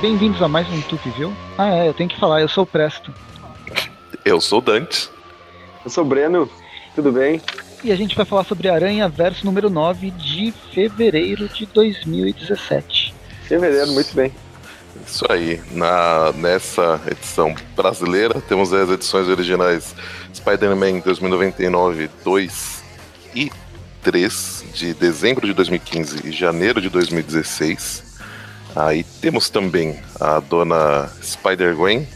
Bem-vindos a mais um Intuitiville. Ah, é, eu tenho que falar, eu sou o Presto. Eu sou o Dante. Eu sou o Breno, tudo bem? E a gente vai falar sobre Aranha Verso número 9 de fevereiro de 2017. Fevereiro, muito bem. Isso aí. Na, nessa edição brasileira, temos as edições originais Spider-Man 2099 2 e 3 de dezembro de 2015 e janeiro de 2016. Aí temos também a dona Spider-Gwen,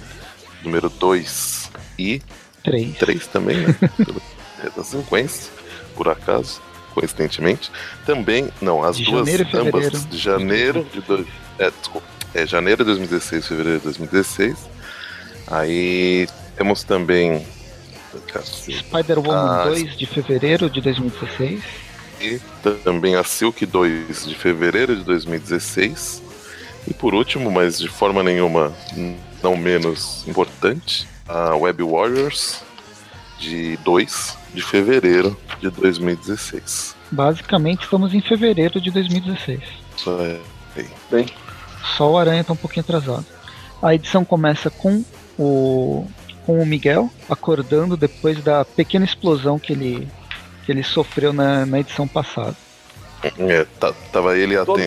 número 2 e 3. 3 também, né? é da sequência, por acaso, coincidentemente. Também, não, as De duas, janeiro ambas de janeiro de. Do, é, desculpa, é janeiro de 2016, fevereiro de 2016. Aí temos também. Spider-Woman Ah, 2 de fevereiro de 2016. E também a Silk 2 de fevereiro de 2016. E por último, mas de forma nenhuma não menos importante, a Web Warriors de 2 de fevereiro de 2016. Basicamente, estamos em fevereiro de 2016. Isso é Bem, Só o Aranha tá um pouquinho atrasado. A edição começa com o, com o Miguel acordando depois da pequena explosão que ele, que ele sofreu na, na edição passada. É, tá- tava ele e a Todo-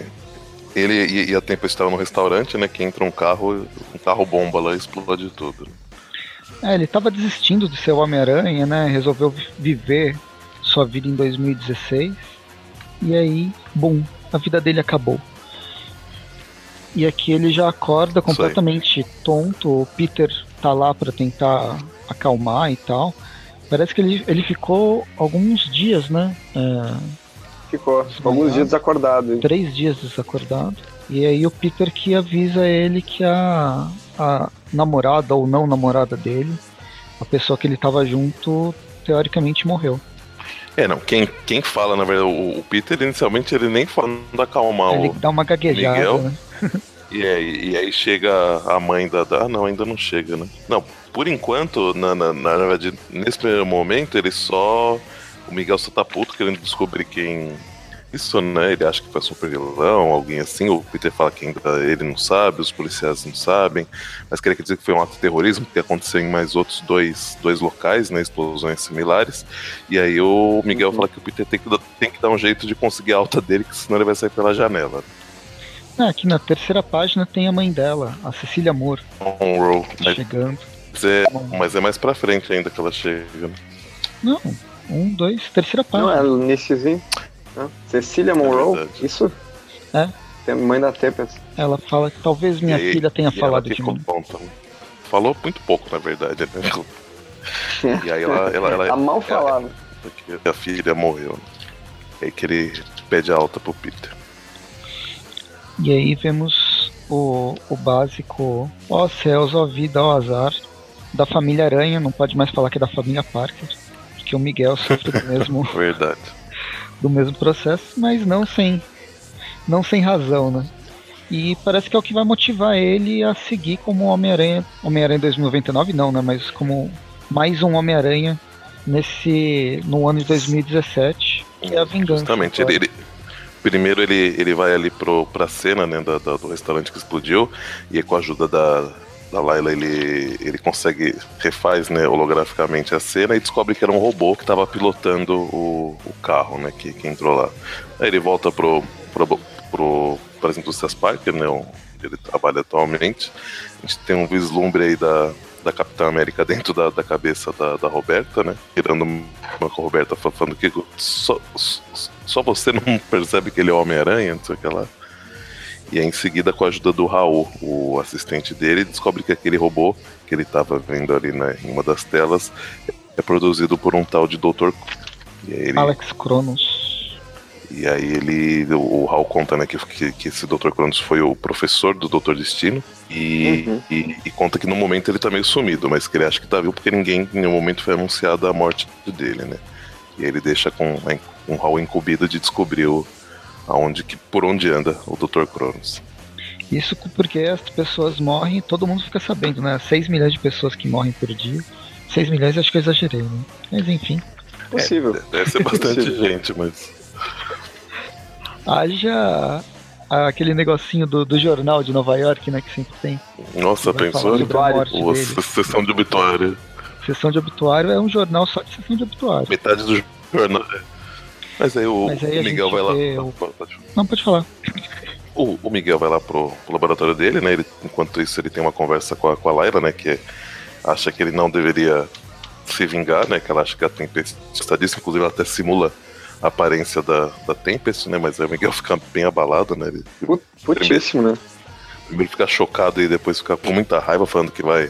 Ele e, e a Tempo estavam no restaurante, né? Que entra um carro, um carro bomba lá e explode tudo. É, ele tava desistindo de ser o Homem-Aranha, né? Resolveu vi- viver sua vida em 2016. E aí, bum, a vida dele acabou. E aqui ele já acorda completamente tonto. O Peter tá lá pra tentar acalmar e tal. Parece que ele, ele ficou alguns dias, né? É, ficou ficou alguns dias desacordado. hein? três dias desacordado. E aí o Peter que avisa ele que a, a namorada ou não namorada dele, a pessoa que ele tava junto, teoricamente morreu. É, não. Quem, quem fala, na verdade, o, o Peter, inicialmente, ele nem fala da acalmar ele o. dá uma gaguejada, Miguel? né? E aí, e aí chega a mãe da, da. Ah, não, ainda não chega, né? Não, por enquanto, na, na, na verdade, nesse primeiro momento, ele só. O Miguel só tá puto querendo descobrir quem. Isso, né? Ele acha que foi super vilão, alguém assim. O Peter fala que ainda ele não sabe, os policiais não sabem. Mas queria dizer que foi um ato de terrorismo que aconteceu em mais outros dois, dois locais, né? Explosões similares. E aí o Miguel Uhum. fala que o Peter tem que, dar- tem que dar um jeito de conseguir a alta dele, que senão ele vai sair pela janela. Aqui na terceira página tem a mãe dela, a Cecília Moore, On-roll. Mas chegando. é, mas é mais pra frente ainda que ela chega. né? Não, um, dois, terceira Não, página. é iníciozinho. Né? Cecília Monroe, verdade. isso? É. Tem mãe da Tempest. Ela fala que talvez minha E filha tenha falado que de mim. né? Falou muito pouco, na verdade. Né? E aí ela, ela, ela, Tá mal falado. porque a filha morreu. aí que ele pede alta pro Peter. E aí vemos o, o básico, ó céus, ó vida, ó azar, da família Aranha, não pode mais falar que é da família Parker, porque o Miguel sofre do mesmo, Verdade. Do mesmo processo, mas não sem, não sem razão, né? E parece que é o que vai motivar ele a seguir como Homem-Aranha, Homem-Aranha 2099 não, né? Mas como mais um Homem-Aranha nesse no ano de 2017, que é a vingança. Justamente. Ele, ele- primeiro ele, ele vai ali pro, pra cena né, da- da- do restaurante que explodiu. E aí, com a ajuda da, da Layla ele, ele consegue, refaz né, holograficamente a cena e descobre que era um robô que estava pilotando o, o carro né, que, que entrou lá. Aí ele volta pro, pro, pro, para as indústrias Parker, né, onde ele trabalha atualmente. A gente tem um vislumbre aí da, da Capitã América dentro da, da cabeça da, da Roberta, né? Tirando uma com a Roberta falando que só, só você não percebe que ele é Homem-Aranha, não sei o que lá. E aí, em seguida, com a ajuda do Raul, o assistente dele, descobre que aquele robô que ele estava vendo ali né, em uma das telas é produzido por um tal de Dr. E aí, ele, Alex Cronos. e aí ele. O, o Raul conta né, que, que, que esse Dr. Cronos foi o professor do Dr. Destino. E, Uhum. e, e conta que no momento ele tá meio sumido, mas que ele acha que tá vivo porque ninguém em nenhum momento foi anunciada a morte dele, né? E aí ele deixa com um Raul incumbido de descobrir o, aonde, que, por onde anda o Dr. Cronos. Isso porque as pessoas morrem e todo mundo fica sabendo, né? 6 milhões de pessoas que morrem por dia. 6 milhões acho que eu exagerei, né? Mas enfim. Possível. É, deve ser bastante gente, mas. Haja aquele negocinho do, do jornal de Nova York, né? Que sempre tem. Nossa, pensou? O, sessão de obituário. Sessão de obituário é um jornal só de sessão de obituário. Metade do jornal. Mas aí o, Mas aí o Miguel vai lá. O... Não, pode falar. O, o, Miguel vai lá pro, pro, laboratório dele, né? Ele, enquanto isso, ele tem uma conversa com a, com a Laila, né? Que acha que ele não deveria se vingar, né? Que ela acha que a Tempest está disso, inclusive ela até simula a aparência da, da Tempest, né? Mas aí o Miguel fica bem abalado, né? Ele, Putíssimo, né? Primeiro fica chocado e depois fica com muita raiva, falando que vai.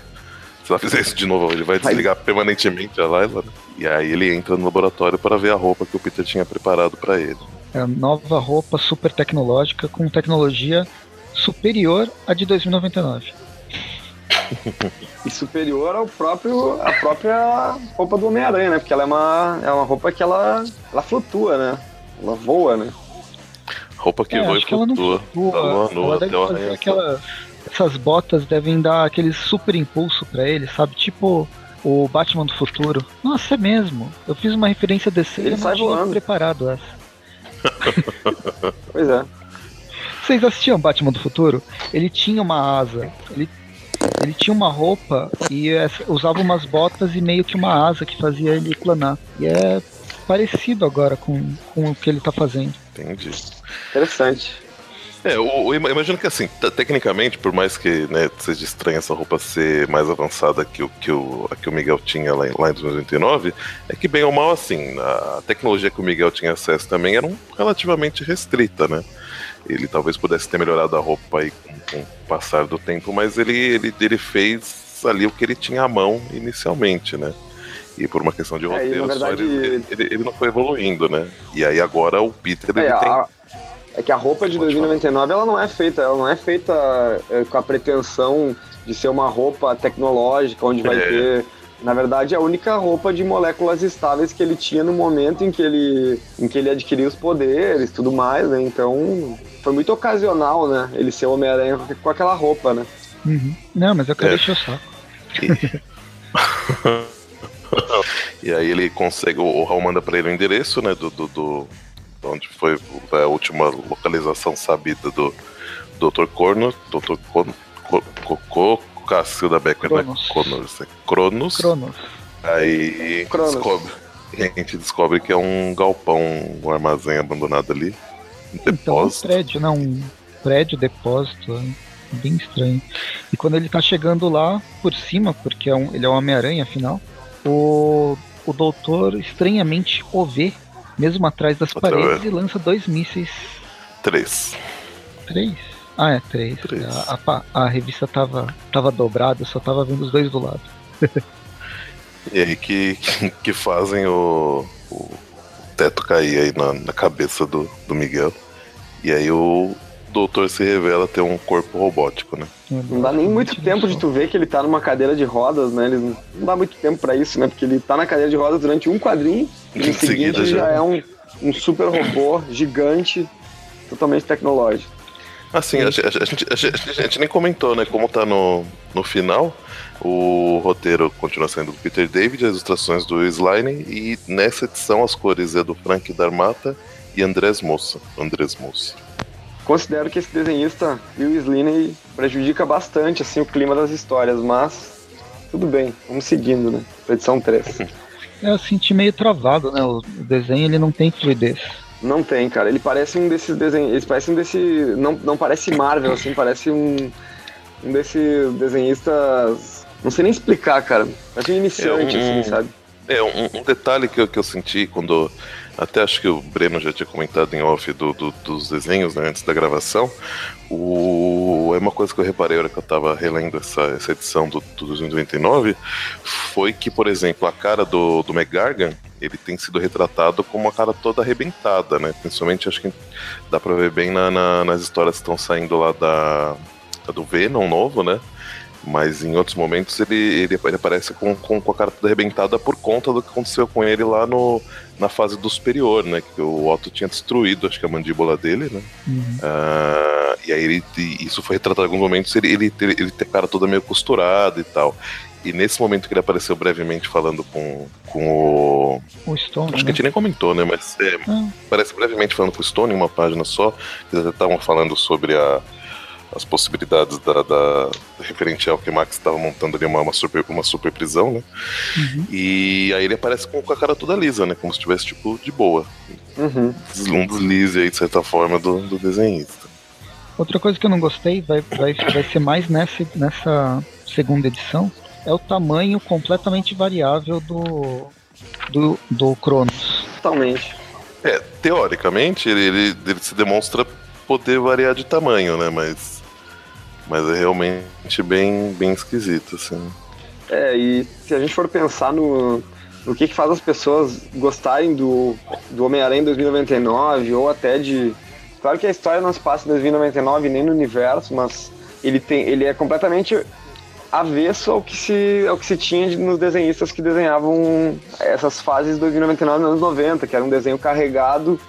Se ela fizer isso de novo, ele vai desligar Ai. permanentemente a Laila, né? E aí ele entra no laboratório para ver a roupa que o Peter tinha preparado para ele. É a nova roupa super tecnológica com tecnologia superior à de 2099. e superior ao próprio a própria roupa do Homem-Aranha, né? Porque ela é uma, é uma roupa que ela, ela flutua, né? Ela voa, né? Roupa que é, voa e flutua. Ela, ela deve fazer aquela, essas botas devem dar aquele super impulso para ele, sabe? Tipo o Batman do futuro. Nossa, é mesmo. Eu fiz uma referência desse ele sai voando. preparado essa. pois é. Vocês assistiam Batman do futuro? Ele tinha uma asa. Ele ele tinha uma roupa e usava umas botas e meio que uma asa que fazia ele planar. E é parecido agora com, com o que ele tá fazendo. Entendi. Interessante. É, eu, eu, imagino que assim, tecnicamente, por mais que né, seja estranha essa roupa ser mais avançada que o que o, a que o Miguel tinha lá em, lá em 2099, é que bem ou mal assim, a tecnologia que o Miguel tinha acesso também era um, relativamente restrita, né? Ele talvez pudesse ter melhorado a roupa aí com, com o passar do tempo, mas ele, ele, ele fez ali o que ele tinha à mão inicialmente, né? E por uma questão de é, roteiro, verdade, só ele, ele, ele, não foi evoluindo, né? E aí agora o Peter é, ele tem. A, é que a roupa de 2099 ela não é feita, ela não é feita é, com a pretensão de ser uma roupa tecnológica, onde vai é. ter na verdade, é a única roupa de moléculas estáveis que ele tinha no momento em que ele, em que ele adquiriu os poderes tudo mais, né? Então, foi muito ocasional, né? Ele ser Homem-Aranha com aquela roupa, né? Uhum. Não, mas eu quero é. deixar só. E... aí ele consegue, o Raul manda pra ele o endereço, né? Do, do, do onde foi a última localização sabida do Dr. Corno, Dr. Corno, Cocô, Cacilda Becker, né? Cronos. É Cronos. Cronos. Aí Cronos. descobre. A gente descobre que é um galpão, um armazém abandonado ali. Um depósito. Então, um prédio, não, um prédio, depósito. É bem estranho. E quando ele tá chegando lá por cima, porque é um, ele é um Homem-Aranha afinal, o, o doutor estranhamente o vê, mesmo atrás das Outra paredes, vez. e lança dois mísseis. Três. Três? Ah, é, três. três. A, a, a, revista tava, tava dobrada, eu só tava vendo os dois do lado. e aí que, que, fazem o, o teto cair aí na, na cabeça do, do Miguel. E aí o doutor se revela ter um corpo robótico, né? Não dá nem muito tempo de tu ver que ele tá numa cadeira de rodas, né? Ele não dá muito tempo para isso, né? Porque ele tá na cadeira de rodas durante um quadrinho e em seguida já, já é um, um super robô gigante, totalmente tecnológico. Assim, a, a, a, gente, a, gente, nem comentou, né? Como tá no, no final, o roteiro continua sendo do Peter David, as ilustrações do Slime, e nessa edição as cores é do Frank Darmata e Andrés Moça. Andrés Moça. Considero que esse desenhista o Sliney prejudica bastante assim, o clima das histórias, mas tudo bem, vamos seguindo, né? Edição 3. Eu senti meio travado, né? O desenho ele não tem fluidez. Não tem, cara. Ele parece um desses desenhos. Ele parece um desse. Não, não parece Marvel, assim, parece um. Um desses desenhistas. Não sei nem explicar, cara. Parece um iniciante, é um, assim, sabe? É, um, um, detalhe que eu, que eu senti quando. Até acho que o Breno já tinha comentado em off do, do, dos desenhos né, antes da gravação. O, é uma coisa que eu reparei na hora que eu tava relendo essa, essa edição do, do 2099 foi que, por exemplo, a cara do, do McGargan ele tem sido retratado como uma cara toda arrebentada, né? Principalmente acho que dá pra ver bem na, na, nas histórias que estão saindo lá da, do Venom novo, né? Mas em outros momentos ele, ele, ele aparece com, com, com, a cara toda arrebentada por conta do que aconteceu com ele lá no, na fase do superior, né? Que o Otto tinha destruído, acho que a mandíbula dele, né? Uhum. Uh, e aí ele, isso foi retratado em alguns momentos, ele, ele, ele, ele tem a cara toda meio costurada e tal. E nesse momento que ele apareceu brevemente falando com, com o. O Stone. Acho né? que a gente nem comentou, né? Mas é, Ah, aparece brevemente falando com o Stone em uma página só. Eles até estavam falando sobre a, as possibilidades da, da referente ao que o Max estava montando ali uma, uma, super, uma super prisão, né? uhum. E aí ele aparece com, com a cara toda lisa, né? Como se estivesse, tipo, de boa. Uhum. Um deslize aí, de certa forma, do, do desenhista. Outra coisa que eu não gostei vai, vai, vai ser mais nessa, nessa segunda edição é o tamanho completamente variável do, do, do Cronos. Totalmente. É, teoricamente, ele, ele, ele se demonstra poder variar de tamanho, né? Mas. Mas é realmente bem, bem esquisito, assim. É, e se a gente for pensar no, no que, que faz as pessoas gostarem do, do Homem-Aranha em 2099, ou até de. Claro que a história não se passa em 2099 nem no universo, mas ele, tem, ele é completamente avesso ao que se, ao que se tinha de- nos desenhistas que desenhavam essas fases de 2099 nos anos 90, que era um desenho carregado, car-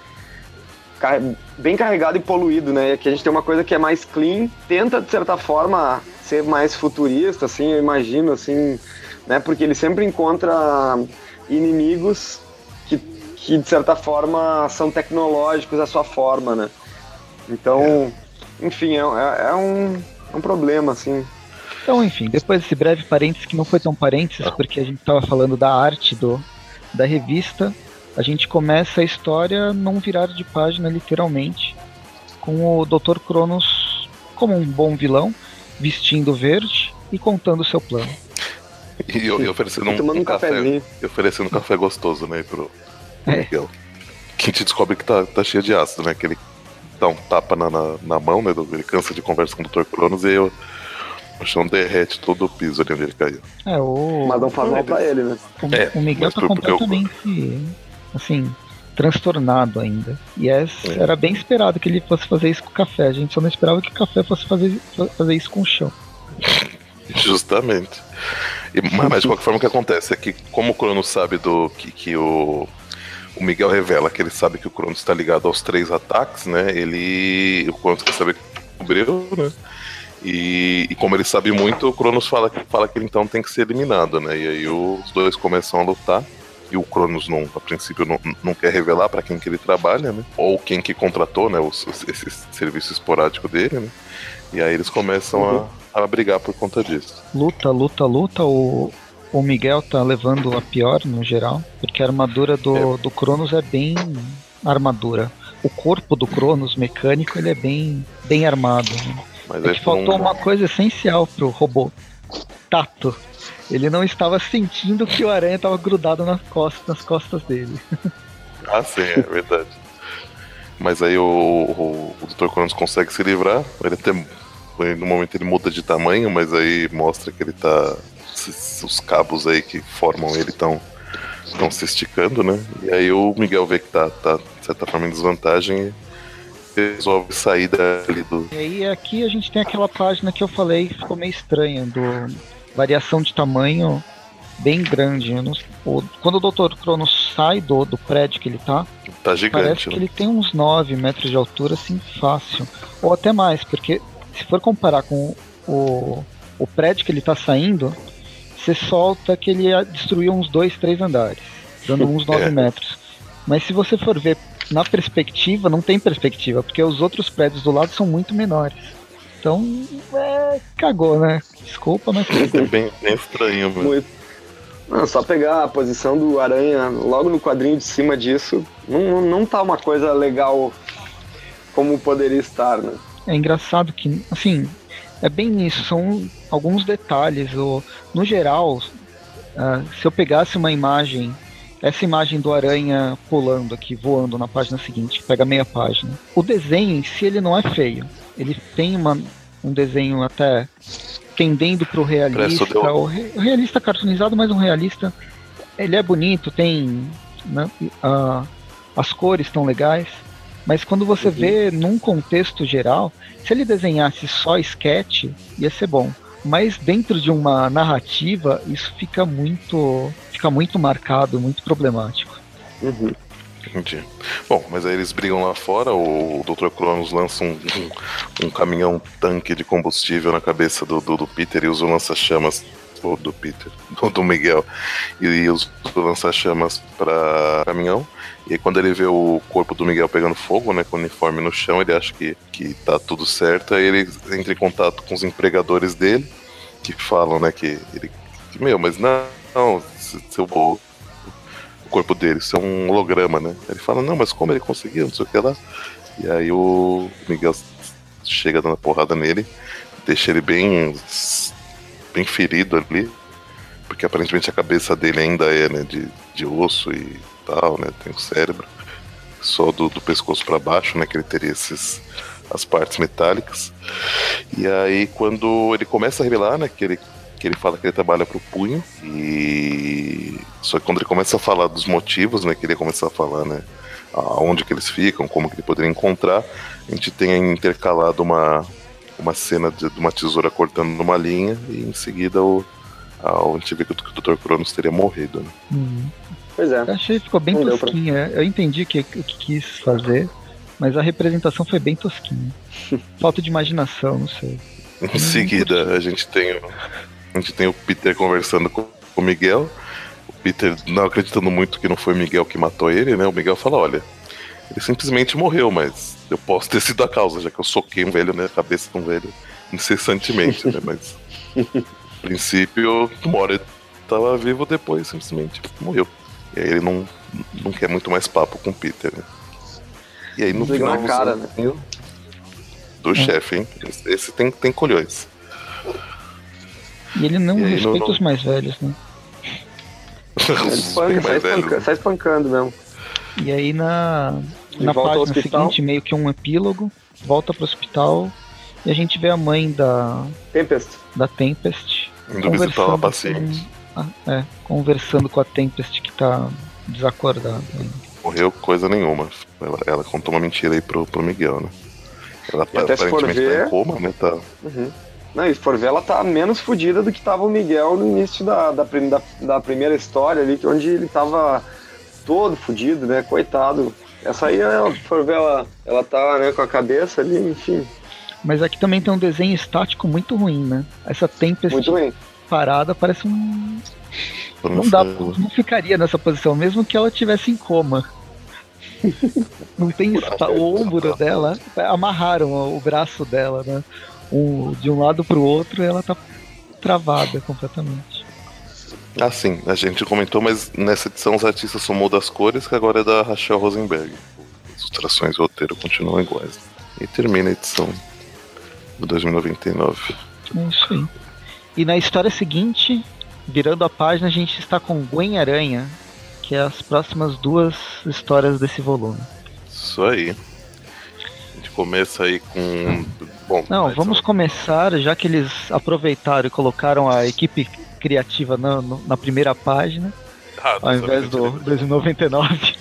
bem carregado e poluído, né? Aqui a gente tem uma coisa que é mais clean, tenta de certa forma ser mais futurista, assim, eu imagino, assim, né? Porque ele sempre encontra inimigos que, que de certa forma são tecnológicos à sua forma, né? Então, enfim, é, é- é um, é um problema, assim. Então, enfim, depois desse breve parênteses, que não foi tão parênteses, porque a gente estava falando da arte do, da revista, a gente começa a história não virar de página, literalmente, com o Dr. Cronos como um bom vilão, vestindo verde e contando o seu plano. E, eu- e oferecendo um, Tomando um café. cafezinho. E oferecendo um café gostoso, né, pro É. Miguel. Que a gente descobre que tá, tá cheio de ácido, né? Que ele dá um tapa na, na, na mão, né? Ele cansa de conversa com o Dr. Cronos e aí o, chão derrete todo o piso ali onde ele caiu. É, o, Mas não faz mal pra ele, né? o, É, o Miguel mas tá porque eu- completamente, assim, transtornado ainda. E é- era bem esperado que ele fosse fazer isso com o café. A gente só não esperava que o café fosse fazer, fazer isso com o chão. Justamente. E, mas, mas de qualquer forma o que acontece é que como o Cronos sabe do que, que o, o Miguel revela que ele sabe que o Cronos está ligado aos três ataques, né? Ele. O Cronos quer saber que cobriu, né? E, e como ele sabe muito, o Cronos fala, que- fala que ele então tem que ser eliminado, né? E aí os dois começam a lutar. E o Cronos, não, a princípio, não, não quer revelar para quem que ele trabalha, né? Ou quem que contratou, né? Os, esse serviço esporádico dele, né? E aí eles começam a, a brigar por conta disso. Luta, luta, luta. O, o Miguel tá levando a pior no geral, porque a armadura do, do Cronos é bem armadura. O corpo do Cronos mecânico ele é bem, bem armado. né? Mas É aí que faltou não- uma coisa essencial pro robô: tato. Ele não estava sentindo que o aranha estava grudado nas costas, nas costas dele. Ah, sim, é verdade. Mas aí o, o, o Dr. Cronos consegue se livrar. Ele até. No momento ele muda de tamanho, mas aí mostra que ele tá. Os cabos aí que formam ele estão estão se esticando, né? E aí o Miguel vê que tá, tá de certa forma em desvantagem e resolve sair dali do. E aí aqui a gente tem aquela página que eu falei ficou meio estranha, do variação de tamanho bem grande. Não- o- quando o Dr. Cronos sai do, do prédio que ele tá, Tá parece gigante, que né? ele tem uns 9 metros de altura, assim, fácil. Ou até mais, porque se for comparar com o, o prédio que ele tá saindo, você solta que ele ia destruir uns 2, 3 andares, dando uns 9 É. metros. Mas se você for ver na perspectiva, não tem perspectiva, porque os outros prédios do lado são muito menores. Então, é, cagou, né? Desculpa, mas É bem, bem estranho, mesmo. Muito. Não, só pegar a posição do Aranha logo no quadrinho de cima disso, não, não, não tá uma coisa legal como poderia estar, né? é engraçado que, assim, é bem nisso, são alguns detalhes. O, no geral, ah, se eu pegasse uma imagem, essa imagem do aranha pulando aqui, voando na página seguinte, que pega meia página, o desenho em si ele não é feio. Ele tem uma, um desenho até tendendo pro realista, o re- o realista cartoonizado, mas um realista. Ele é bonito, tem. né, ah, as cores estão legais. Mas quando você Uhum. vê num contexto geral, se ele desenhasse só sketch, ia ser bom. Mas dentro de uma narrativa, isso fica muito, fica muito marcado, muito problemático. Uhum. Entendi. Bom, mas aí eles brigam lá fora, o Dr. Cronos lança um, um, um caminhão tanque de combustível na cabeça do, do, do Peter e usa o lança-chamas ou do Peter, do, Miguel, e, e os lança-chamas para caminhão. E quando ele vê o corpo do Miguel pegando fogo, né, com o uniforme no chão, ele acha que, que tá tudo certo. Aí ele entra em contato com os empregadores dele, que falam, né, que ele. Que, meu, mas não, não seu o corpo dele, isso é um holograma, né? Ele fala, não, mas como ele conseguiu, não sei o que lá. E aí o Miguel chega dando porrada nele, deixa ele bem bem ferido ali, porque aparentemente a cabeça dele ainda é né, de, de osso e tal, né? Tem o cérebro só do, do pescoço para baixo, né? Que ele teria esses as partes metálicas. E aí quando ele começa a revelar, né? Que ele que ele fala que ele trabalha para o punho e só que quando ele começa a falar dos motivos, né? Que ele começa a falar, né? Aonde que eles ficam, como que ele poderia encontrar, a gente tem intercalado uma uma cena de, de uma tesoura cortando numa linha e em seguida o, a, a gente vê que o, que o Dr. Cronos teria morrido. Né? Uhum. Pois é. Eu achei que ficou bem Não tosquinha. Eu entendi o que, que quis fazer, mas a representação foi bem tosquinha. Falta de imaginação, não sei. Em seguida, a gente tem o, a gente tem o Peter conversando com o Miguel. O Peter não acreditando muito que não foi o Miguel que matou ele, né? O Miguel fala: olha, ele simplesmente morreu, mas eu posso ter sido a causa, já que eu soquei um velho na cabeça de um velho incessantemente, né? Mas, a princípio, uma hora ele tava vivo, depois simplesmente morreu. E aí ele não, não quer muito mais papo com o Peter, né? E aí no final na cara, né? do chefe, hein? Esse, esse tem, tem colhões. E ele não E respeita não- não- os mais velhos, né? Espanca, sai, mais velhos, espanca, né? sai espancando mesmo. E aí na, Ele na página hospital. seguinte, meio que um epílogo, volta pro hospital e a gente vê a mãe da, Tempest. da Tempest Indo visitar uma conversando paciente. com, ah, é, conversando com a Tempest que tá desacordada. Morreu coisa nenhuma. Ela, ela contou uma mentira aí pro, pro Miguel, né? Ela E até se for aparentemente tá ver- em coma, né? Tá, Uhum. Não, e se for ver, ela tá menos fodida do que tava o Miguel no início da, da, da, da primeira história ali, que onde ele tava todo fudido, né? Coitado. Essa aí, ela, se for ver, ela, ela tá né, com a cabeça ali, enfim, Mas aqui também tem um desenho estático muito ruim, né? Essa Tempest muito ruim. parada parece um. Não dá, não ficaria nessa posição, mesmo que ela tivesse em coma. Não tem o ombro dela, amarraram o braço dela, né? Um, de um lado pro outro e ela tá travada completamente. Ah, sim, a gente comentou, mas nessa edição os artistas somou das cores, que agora é da Rachel Rosenberg. As ilustrações e o roteiro continuam iguais. E termina a edição de 2099. É isso aí. E na história seguinte, virando a página, a gente está com Gwen Aranha, que é as próximas duas histórias desse volume. Isso aí. A gente começa aí com. Bom, Não, vamos edição- começar, já que eles aproveitaram e colocaram a equipe criativa na, no- na primeira página, Ah, ao invés do a gente- 2099.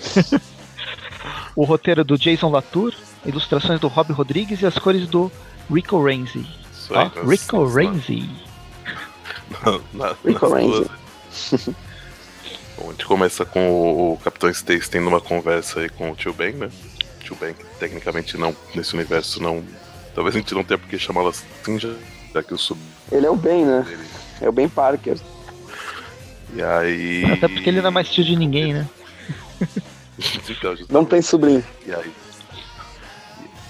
o roteiro do Jason Latour, ilustrações do Rob Rodrigues e as cores do Rico Renzi. Isso aí, nós- Rico Renzi. na- Rico. Renzi. Bom, a gente começa com o, o Capitão Stacy tendo uma conversa aí com o Tio Ben, né? Tio Ben, que tecnicamente não, nesse universo não. Talvez a gente não tenha por que chamá-lo assim, já, já que o sub Ele é o Ben, né? dele. É o Ben Parker. E aí. Até porque ele não é mais tio de ninguém, né? Então. Não tem sobrinho. E aí,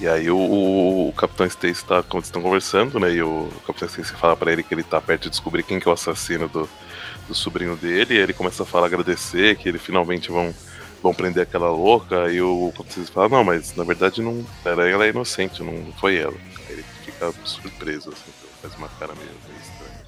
e aí o, o Capitão Stacy tá, quando estão conversando, né? E o Capitão Stacy fala pra ele que ele tá perto de descobrir quem que é o assassino do, do sobrinho dele. E aí ele começa a falar, agradecer, que ele finalmente vão, vão prender aquela louca. E o Stacy fala, não, mas na verdade não. Era, ela é inocente, não foi ela. Aí ele fica surpreso, assim, faz uma cara meio, meio estranha.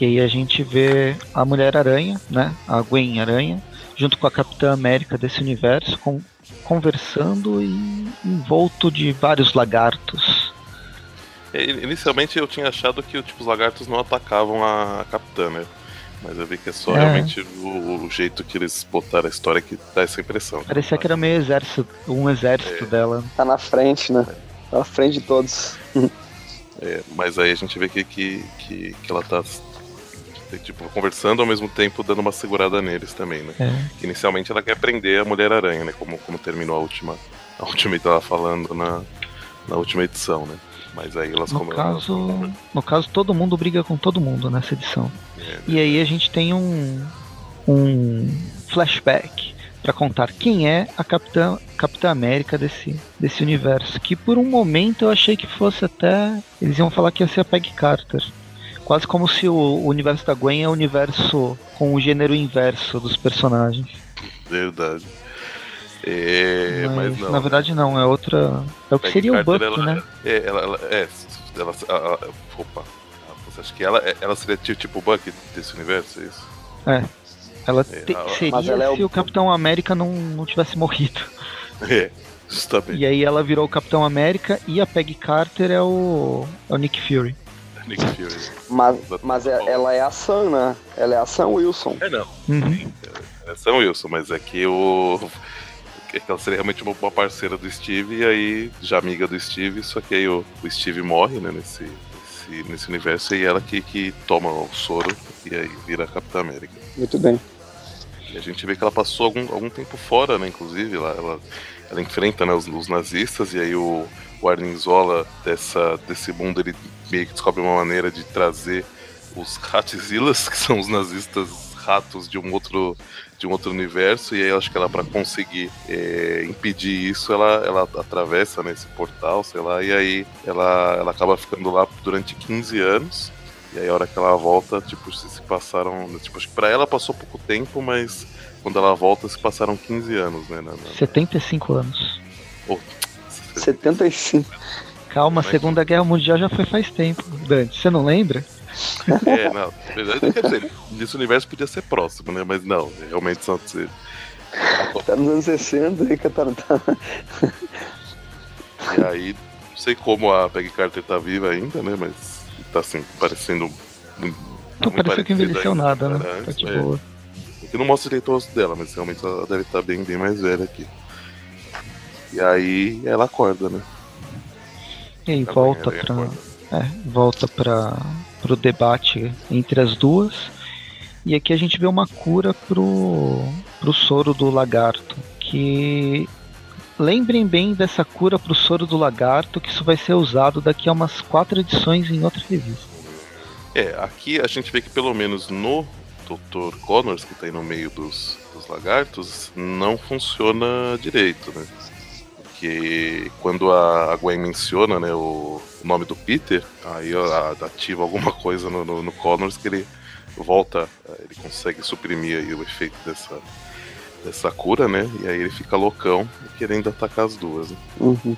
E aí a gente vê a Mulher-Aranha, né? A Gwen Aranha, junto com a Capitã América desse universo, com- conversando e envolto de vários lagartos. É, Inicialmente eu tinha achado que tipo, os lagartos não atacavam a capitã, né? Mas eu vi que é só É. realmente o, o jeito que eles botaram a história que dá essa impressão. Parecia que era meio exército, um exército É. dela. Tá na frente, né? Tá na frente de todos. É, mas aí a gente vê que, que, que, que ela tá tipo, conversando ao mesmo tempo dando uma segurada neles também, né? É. Que inicialmente ela quer prender a Mulher-Aranha, né? Como, como terminou a última. A última tava falando na, na última edição, né? Mas aí elas No como caso, no caso, todo mundo briga com todo mundo nessa edição. E aí a gente tem um, um flashback para contar quem é a Capitã, Capitã América desse, desse universo. Que por um momento eu achei que fosse até. Eles iam falar que ia ser a Peggy Carter. Quase como se o, o universo da Gwen é o universo com o gênero inverso dos personagens. Verdade. É, mas, mas, não. na verdade não, é outra. É o que Peggy seria o Carter, Buck, ela, né? É, ela, ela, é, ela, a- a- opa. Você acha que ela, ela seria ti- tipo o Buck desse universo, é isso? É. Ela É, te- a- seria Mas ela é o- se o Capitão América não, não tivesse morrido. É, justamente. E aí ela virou o Capitão América e a Peggy Carter é o, é o Nick Fury. Nick Fury. Mas, mas é- ela é a Sam, né? Ela é a Sam Wilson. É, não. Uhum. É Sam Wilson, mas é que o. é que ela seria realmente uma boa parceira do Steve e aí, já amiga do Steve, só que aí o, o Steve morre, né, nesse, nesse, nesse universo e ela que, que toma o soro e aí vira a Capitã América. Muito bem. E a gente vê que ela passou algum, algum tempo fora, né? Inclusive, ela, ela, ela enfrenta né, os, os nazistas e aí o, o Arnizola dessa, desse mundo ele meio que descobre uma maneira de trazer os Ratzilas, que são os nazistas ratos de um outro de um outro universo e aí eu acho que ela para conseguir é, impedir isso ela, ela atravessa nesse portal sei lá e aí ela, ela acaba ficando lá durante 15 anos e aí a hora que ela volta, tipo, se, se passaram. Tipo, acho que pra ela passou pouco tempo, mas quando ela volta se passaram 15 anos, né? Na, na, 75 anos. oh, 75. Calma, a Segunda Guerra Mundial já foi faz tempo, Dante. Você não lembra? É, não. Quer dizer, nesse universo podia ser próximo, né? Mas não, realmente são. se- Tá nos anos 60 aí, Catarina. E aí, não sei como a Peggy Carter tá viva ainda, né? Mas tá assim, parecendo. Não pareceu que envelheceu ainda, nada, né? cara, Tá de é. boa. Aqui não mostra direito o rosto dela, mas realmente ela deve estar bem, bem mais velha aqui. E aí ela acorda, né? E aí volta pra. acorda. É, volta para pro debate entre as duas. E aqui a gente vê uma cura pro, pro soro do lagarto. Que lembrem bem dessa cura pro soro do lagarto, que isso vai ser usado daqui a umas quatro edições em outra revista. É, aqui a gente vê que pelo menos no Dr. Connors, que tá aí no meio dos, dos lagartos, não funciona direito, né? Porque quando a Gwen menciona né, o nome do Peter, aí ativa alguma coisa no, no, no Connors que ele volta, ele consegue suprimir aí o efeito dessa, dessa cura, né? E aí ele fica loucão querendo atacar as duas. Né? Uhum.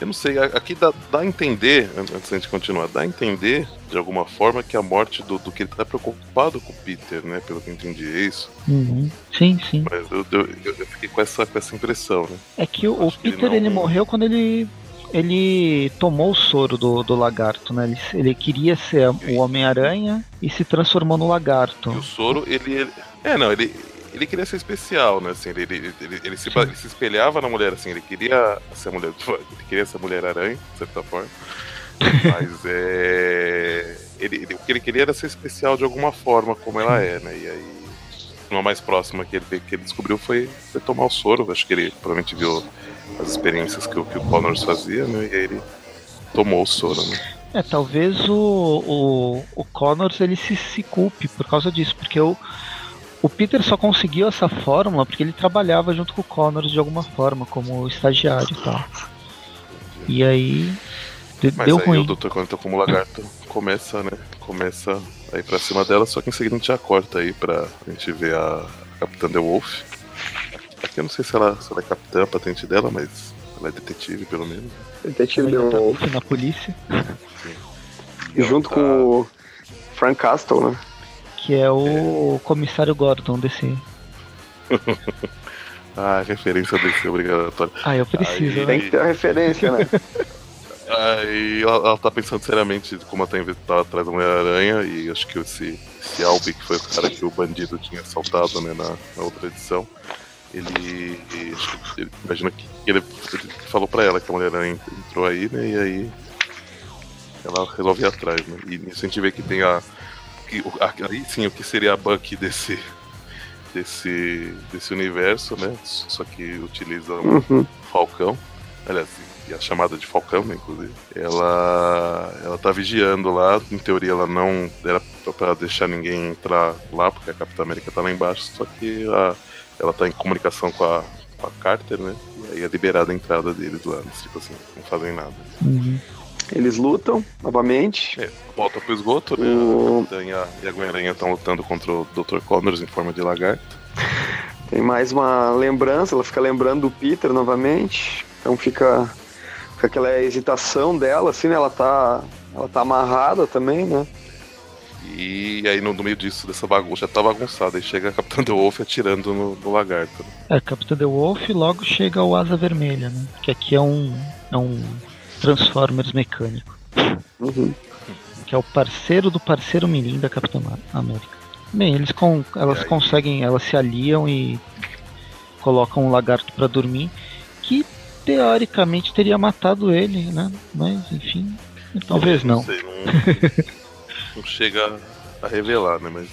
Eu não sei, aqui dá, dá a entender, an- antes da gente continuar, dá a entender de alguma forma que a morte do, do que ele tá preocupado com o Peter, né? Pelo que eu entendi, é isso. Uhum. Sim, sim. Mas eu, eu, eu- fiquei com essa, com essa impressão, né? É que o, o que ele Peter não- ele morreu quando ele ele tomou o soro do, do lagarto, né? Ele, ele queria ser o Homem-Aranha e se transformou no lagarto. E o soro, ele, ele- É, não, ele. Ele queria ser especial, né? Assim, ele, ele, ele, ele se, ele se espelhava na mulher, assim, ele queria ser mulher. Ele queria ser mulher aranha, de certa forma. Mas é. Ele, ele- o que ele queria era ser especial de alguma forma, como ela é, né? E aí. Uma mais próxima que ele, que ele descobriu foi, foi tomar o soro. Acho que ele provavelmente viu as experiências que, o- que o Connors fazia, né? E aí ele tomou o soro, né? É, talvez o, o, o Connors ele se, se culpe por causa disso, porque o, o Peter só conseguiu essa fórmula porque ele trabalhava junto com o Connors de alguma forma, como estagiário e tal. E aí de- Mas deu aí ruim. o Dr. Conto como lagarto começa, né? Começa a ir pra cima dela, só que em seguida a gente já corta aí pra gente ver a Capitã The Wolf. Aqui eu não sei se ela, se ela é capitã, a patente dela, mas ela é detetive pelo menos. Detetive Ela The tá Wolf. na polícia, E ela Junto tá- com o Frank Castle, né? Que é o comissário Gordon desse. Ah, referência desse obrigatório. Ah, eu preciso, Aí- né? Tem que ter a referência, né? Aí ela, ela tá pensando seriamente como ela tá, tá atrás da Mulher-Aranha e acho que esse, esse Albi, que foi o cara que o bandido tinha assaltado né, na, na outra edição, ele, que ele imagina que ele, ele falou pra ela que a Mulher-Aranha entrou aí, né, e aí ela resolve ir atrás, né, e nisso a gente vê que tem a, que, aí sim, o que seria a Bucky desse, desse, desse universo, né, só que utiliza um Uhum. Falcão, aliás, e a chamada de Falcão, né, inclusive, ela, ela tá vigiando lá, em teoria ela não, era, pra, deixar ninguém entrar lá, porque a Capitã América tá lá embaixo, só que a, ela tá em comunicação com a, com a Carter, né? E aí é liberada a entrada deles lá, tipo assim, não fazem nada. Uhum. Eles lutam novamente. É, volta pro esgoto, né? O... A e a, e Gwen-Aranha estão lutando contra o Dr. Connors em forma de lagarto. Tem mais uma lembrança, ela fica lembrando do Peter novamente. Então fica, fica aquela hesitação dela, assim, né? Ela tá, ela tá amarrada também, né? E aí no, meio disso, dessa bagunça, já tá bagunçada. Aí chega a Capitã The Wolf atirando no, no lagarto. Né? É, a Capitã The Wolf logo chega o Asa Vermelha, né? Que aqui é um, é um Transformers mecânico. Uhum. Que é o parceiro do parceiro mirim da Capitã América. Bem, eles com, elas conseguem, elas se aliam e colocam um lagarto para dormir, que teoricamente teria matado ele, né? Mas enfim, talvez não. Não, sei, não, não chega a revelar, né? Mas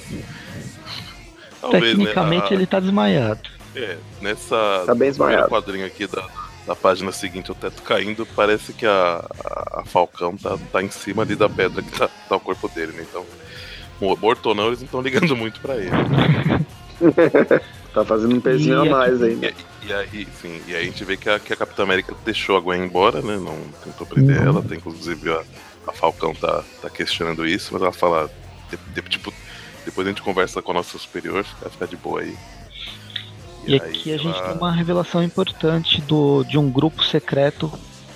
talvez, né, tecnicamente né, a... ele tá desmaiado. É, nessa tá bem desmaiado. quadrinho aqui da, da página seguinte, o teto caindo, parece que a, a, a Falcão tá, tá em cima ali da pedra que tá, tá o corpo dele, né? Então morto ou não, eles não estão ligando muito pra ele. tá fazendo um pezinho a mais ainda. E, e, aí, sim, e aí a gente vê que a, que a Capitã América deixou a Gwen embora, né? Não tentou prender uhum. ela, tem inclusive a, a Falcão tá, tá questionando isso, mas ela fala, de, de, tipo, depois a gente conversa com a nossa superior, fica, fica de boa aí. E, e aqui a gente tem uma revelação importante do, de um grupo secreto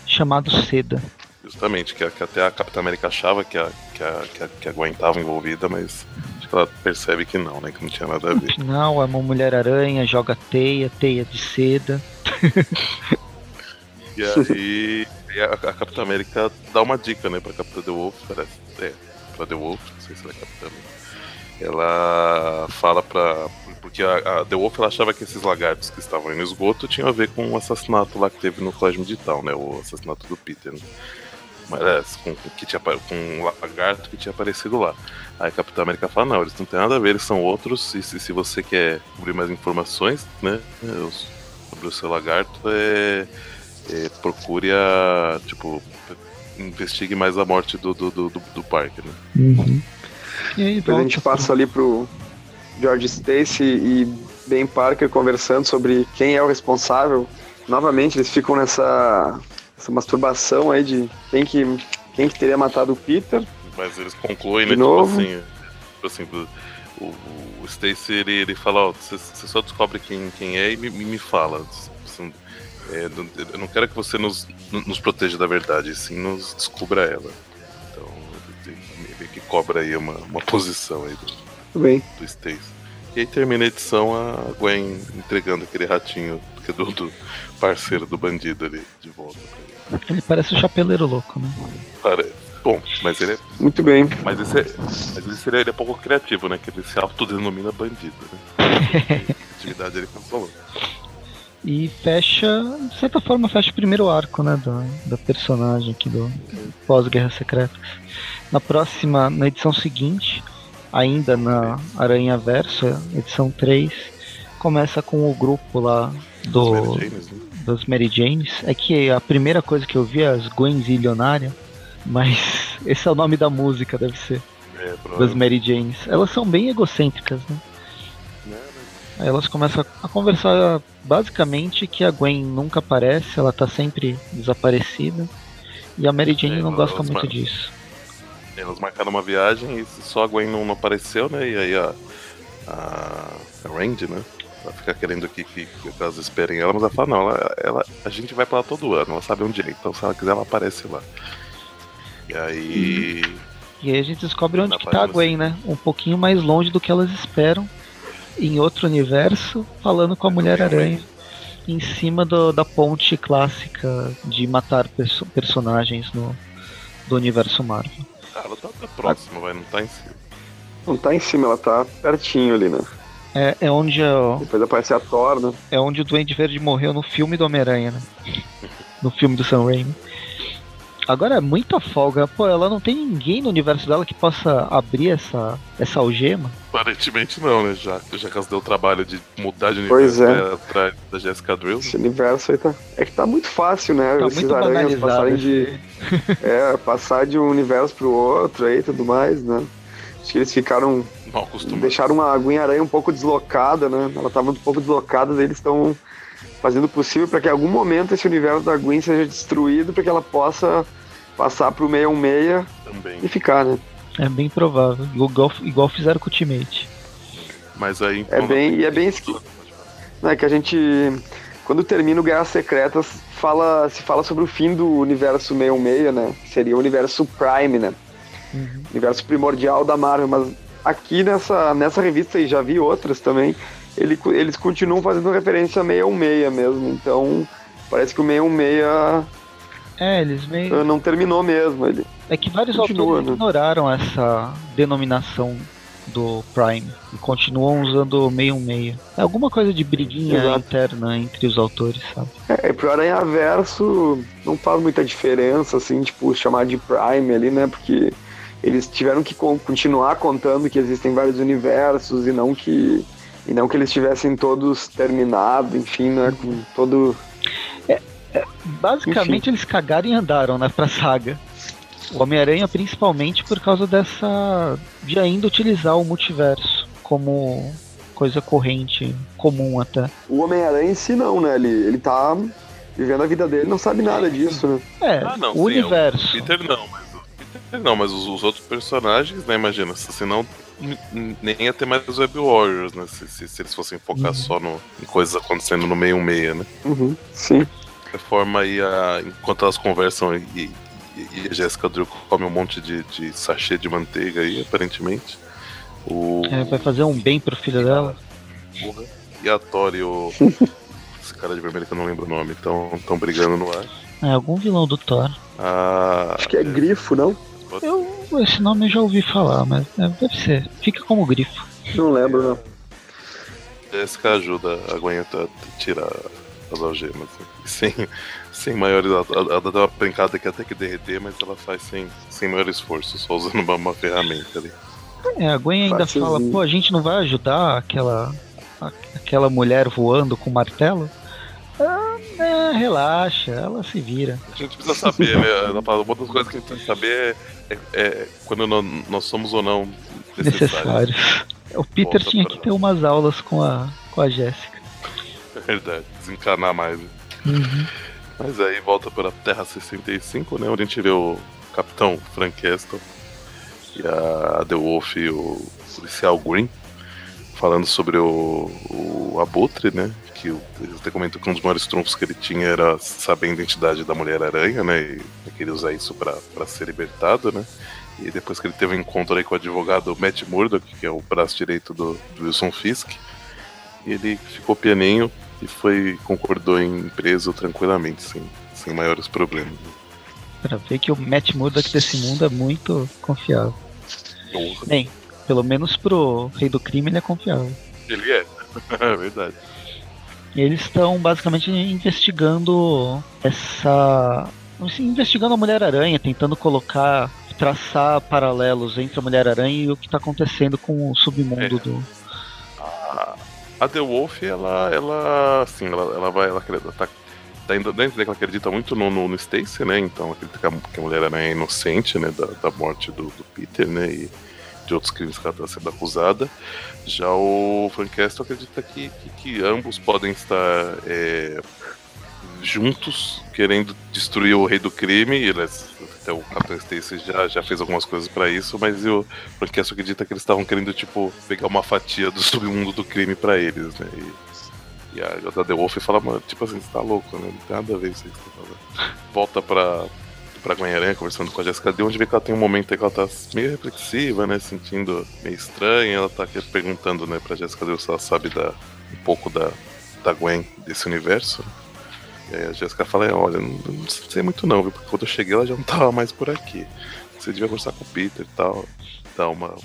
chamado Seda. Justamente, que, que, até a Capitã América achava que a, que a, que a, que a Gwen estava envolvida, mas acho que ela percebe que não, né? Que não tinha nada a ver. Não, é uma Mulher-Aranha, joga teia, teia de seda. e aí a, a Capitã América dá uma dica, né, pra Capitã The Wolf, parece. É, pra The Wolf, não sei se ela é Capitã. Ela fala pra. Porque a, a The Wolf ela achava que esses lagartos que estavam aí no esgoto tinham a ver com o assassinato lá que teve no colégio digital, né? O assassinato do Peter. Né? É, com, que tinha, com um lagarto que tinha aparecido lá. Aí a Capitã América fala, não, eles não têm nada a ver, eles são outros, e se, se você quer cobrir mais informações, né, sobre o seu lagarto, é, é, procure a, tipo, investigue mais a morte do, do, do, do Parker, né. Uhum. E aí, Depois a gente passa ali pro George Stacy e Ben Parker conversando sobre quem é o responsável. Novamente, eles ficam nessa essa masturbação aí de quem que, quem que teria matado o Peter. Mas eles concluem, né? Tipo novo. Tipo assim, tipo assim o, o Stacy ele, ele fala, ó, você, só descobre quem, quem é e me, me fala. Assim, é, eu não quero que você nos, nos proteja da verdade, sim nos descubra ela. Então, meio que cobra aí uma, uma posição aí do, Bem. do Stacy. E aí termina a edição a Gwen entregando aquele ratinho do, do parceiro do bandido ali de volta ele parece o chapeleiro louco, né? Parece. Bom, mas ele é. Muito bem. Mas esse, é, mas esse seria, ele é pouco criativo, né? Que ele se autodenomina bandido, né? atividade ele controlou. E fecha, de certa forma, fecha o primeiro arco, né? Da, da personagem aqui do Pós-Guerra Secreta. Na próxima, na edição seguinte, ainda na Aranha Verso, edição 3, começa com o grupo lá do. James, né? das Mary Janes é que a primeira coisa que eu vi é as Gwen Zillionária, mas esse é o nome da música, deve ser. É, das Mary Janes. Elas são bem egocêntricas, né? Aí elas começam a conversar basicamente que a Gwen nunca aparece, ela tá sempre desaparecida. E a Mary Jane é, não gosta muito disso. Elas marcaram uma viagem e só a Gwen não, não apareceu, né? E aí a, a, a Randy, né? Ela fica querendo que, que, que elas esperem ela, mas ela fala, não, ela, ela, a gente vai pra lá todo ano, ela sabe onde é, então se ela quiser ela aparece lá. E aí. E aí a gente descobre onde que tá a Gwen, né? Um pouquinho mais longe do que elas esperam. Em outro universo, falando com a Mulher-Aranha. Em cima do, da ponte clássica de matar perso personagens no, do universo Marvel. Ah, ela tá, tá próxima, vai, não tá em cima. Não tá em cima, ela tá pertinho ali, né? É, é onde. Depois aparece a Thor, né? É onde o Duende Verde morreu no filme do Homem-Aranha, né? No filme do Sam Raimi. Agora é muita folga. Pô, ela não tem ninguém no universo dela que possa abrir essa, essa algema? Aparentemente não, né? Já, já que ela deu o trabalho de mudar de universo é. atrás da Jessica Drill. Esse universo aí tá. É que tá muito fácil, né? Tá Esses aranhas passarem de. é, passar de um universo pro outro aí e tudo mais, né? Acho que eles ficaram. Mal acostumados. Deixaram a Gwen-Aranha um pouco deslocada, né? Ela estava um pouco deslocada, eles estão fazendo o possível para que em algum momento esse universo da Gwen seja destruído para que ela possa passar pro 616 Também. e ficar, né? É bem provável. Igual, igual fizeram com o Ultimate. Mas aí. É bem- e é bem Não, é que a gente. Quando termina o Guerras Secretas, fala, se fala sobre o fim do universo 616, né? Que seria o universo Prime, né? Uhum. Universo primordial da Marvel. Mas aqui nessa, nessa revista, e já vi outras também, ele, eles continuam fazendo referência a 616 mesmo. Então, parece que o 616 É, eles meio. eh, não terminou mesmo. Ele, É que vários Continua, autores né? ignoraram essa denominação do Prime e continuam usando o 616. É alguma coisa de briguinha Exato. interna entre os autores, sabe? É, pro Aranha Verso não faz muita diferença, assim, tipo, chamar de Prime ali, né? Porque eles tiveram que con- continuar contando que existem vários universos e não que. E não que eles tivessem todos terminado, enfim, né? Com todo. Basicamente eles cagaram e andaram, né, pra saga. O Homem-Aranha principalmente por causa dessa. de ainda utilizar o multiverso como coisa corrente, comum até. O Homem-Aranha em si não, né? Ele, ele tá vivendo a vida dele, não sabe nada disso, né? É, Ah, não, o sim, universo. O Peter não, mas o Peter não, mas os, os outros personagens, né? Imagina, se- senão n- n- nem ia ter mais os Web Warriors, né? Se, se- se eles fossem focar Uhum. só no, em coisas acontecendo no meio meia, né? Uhum, sim. Reforma aí a. Enquanto elas conversam e, e- e a Jéssica Drew come um monte de, de sachê de manteiga aí, aparentemente. O. É, vai fazer um bem pro filho dela. Porra. E a Tori e o. Esse cara de vermelho que eu não lembro o nome, estão brigando no ar. É algum vilão do Thor. A. Acho que é grifo, não? Eu, esse nome eu já ouvi falar, mas é, deve ser. Fica como grifo. Não lembro, não. Jéssica ajuda a Gwen a tirar as algemas. né? Sem, sem maiores. Ela, ela dá uma brincada que até que derreter, mas ela faz sem, sem maior esforço, só usando uma, uma ferramenta ali. É, a Gwen ainda fala, pô, a gente não vai ajudar aquela, a- aquela mulher voando com martelo? Ah, é, relaxa, ela se vira. A gente precisa saber, né? Uma das coisas que a gente precisa saber é, é quando nó- nós somos ou não necessários. Necessário. O Peter Volta tinha pra- que ter umas aulas com a, com a Jéssica. É verdade, desencanar mais. Uhum. Mas aí volta para Terra 65, né? Onde a gente vê o Capitão Frank Castle e a The Wolf e o policial Green falando sobre o, o Abutre, né? Que ele até comentou que um dos maiores trunfos que ele tinha era saber a identidade da Mulher-Aranha, né? E ele queria usar isso para ser libertado, né? E depois que ele teve um encontro aí com o advogado Matt Murdock, que é o braço direito do, do Wilson Fisk, ele ficou pianinho e foi concordou em preso tranquilamente, sem, sem maiores problemas. Pra ver que o Matt Murdock desse mundo é muito confiável. Bem, pelo menos pro Rei do Crime ele é confiável. Ele é, é verdade. E eles estão basicamente investigando essa. assim, investigando a Mulher-Aranha, tentando colocar. traçar paralelos entre a Mulher-Aranha e o que está acontecendo com o submundo É. do. A, a The Wolf, ela, ela, assim, ela, ela vai, ela, tá, tá indo dentro dela, ela acredita muito no, no, no Stacy, né? Então acredita que a, que a mulher é inocente, né? Da, da morte do, do Peter, né? E de outros crimes que ela está sendo acusada. Já o Frank Castle acredita que, que, que ambos podem estar é, juntos, querendo destruir o rei do crime. Eles, até o Capitão Stacy já, já fez algumas coisas para isso, mas o Frank Castle acredita que eles estavam querendo, tipo, pegar uma fatia do submundo do crime para eles, né? E, e a, The Wolf fala, mano, tipo assim, você tá louco, né? Não tem nada a ver isso aí que você tá. Volta pra, pra Gwen-Aranha, conversando com a Jessica Drew, onde vê que ela tem um momento aí que ela tá meio reflexiva, né? Sentindo meio estranha. Ela tá aqui perguntando, né, pra Jessica Drew se ela sabe da, um pouco da, da Gwen desse universo. E aí a Jessica fala, é, olha, não, não sei muito não, viu? Porque quando eu cheguei ela já não tava mais por aqui. Você devia conversar com o Peter e tal, dar uma,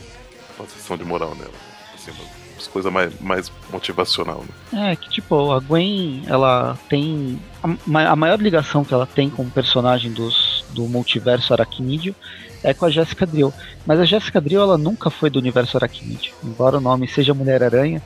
uma sessão de moral nela. Assim, umas coisas mais, mais motivacional, né? É, que tipo, a Gwen, ela tem. A, a maior ligação que ela tem com o personagem dos, do multiverso aracnídeo é com a Jessica Drill. Mas a Jessica Drill, ela nunca foi do universo aracnídeo. Embora o nome seja Mulher-Aranha,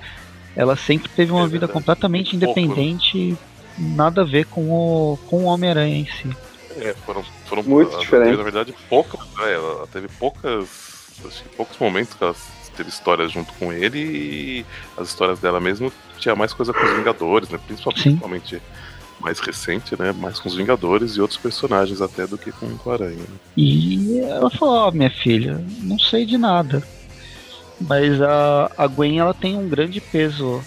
ela sempre teve uma É vida completamente Muito pouco, né? Nada a ver com o, com o Homem-Aranha em si. É, foram, foram Muito ela diferente. teve, na verdade, poucas. né, ela teve poucas acho que poucos momentos que ela teve histórias junto com ele e as histórias dela mesmo tinha mais coisa com os Vingadores, né? Principalmente, principalmente mais recente, né? Mais com os Vingadores e outros personagens até do que com o Aranha. Né? E ela falou, ó, oh, minha filha, não sei de nada. Mas a, a Gwen ela tem um grande peso.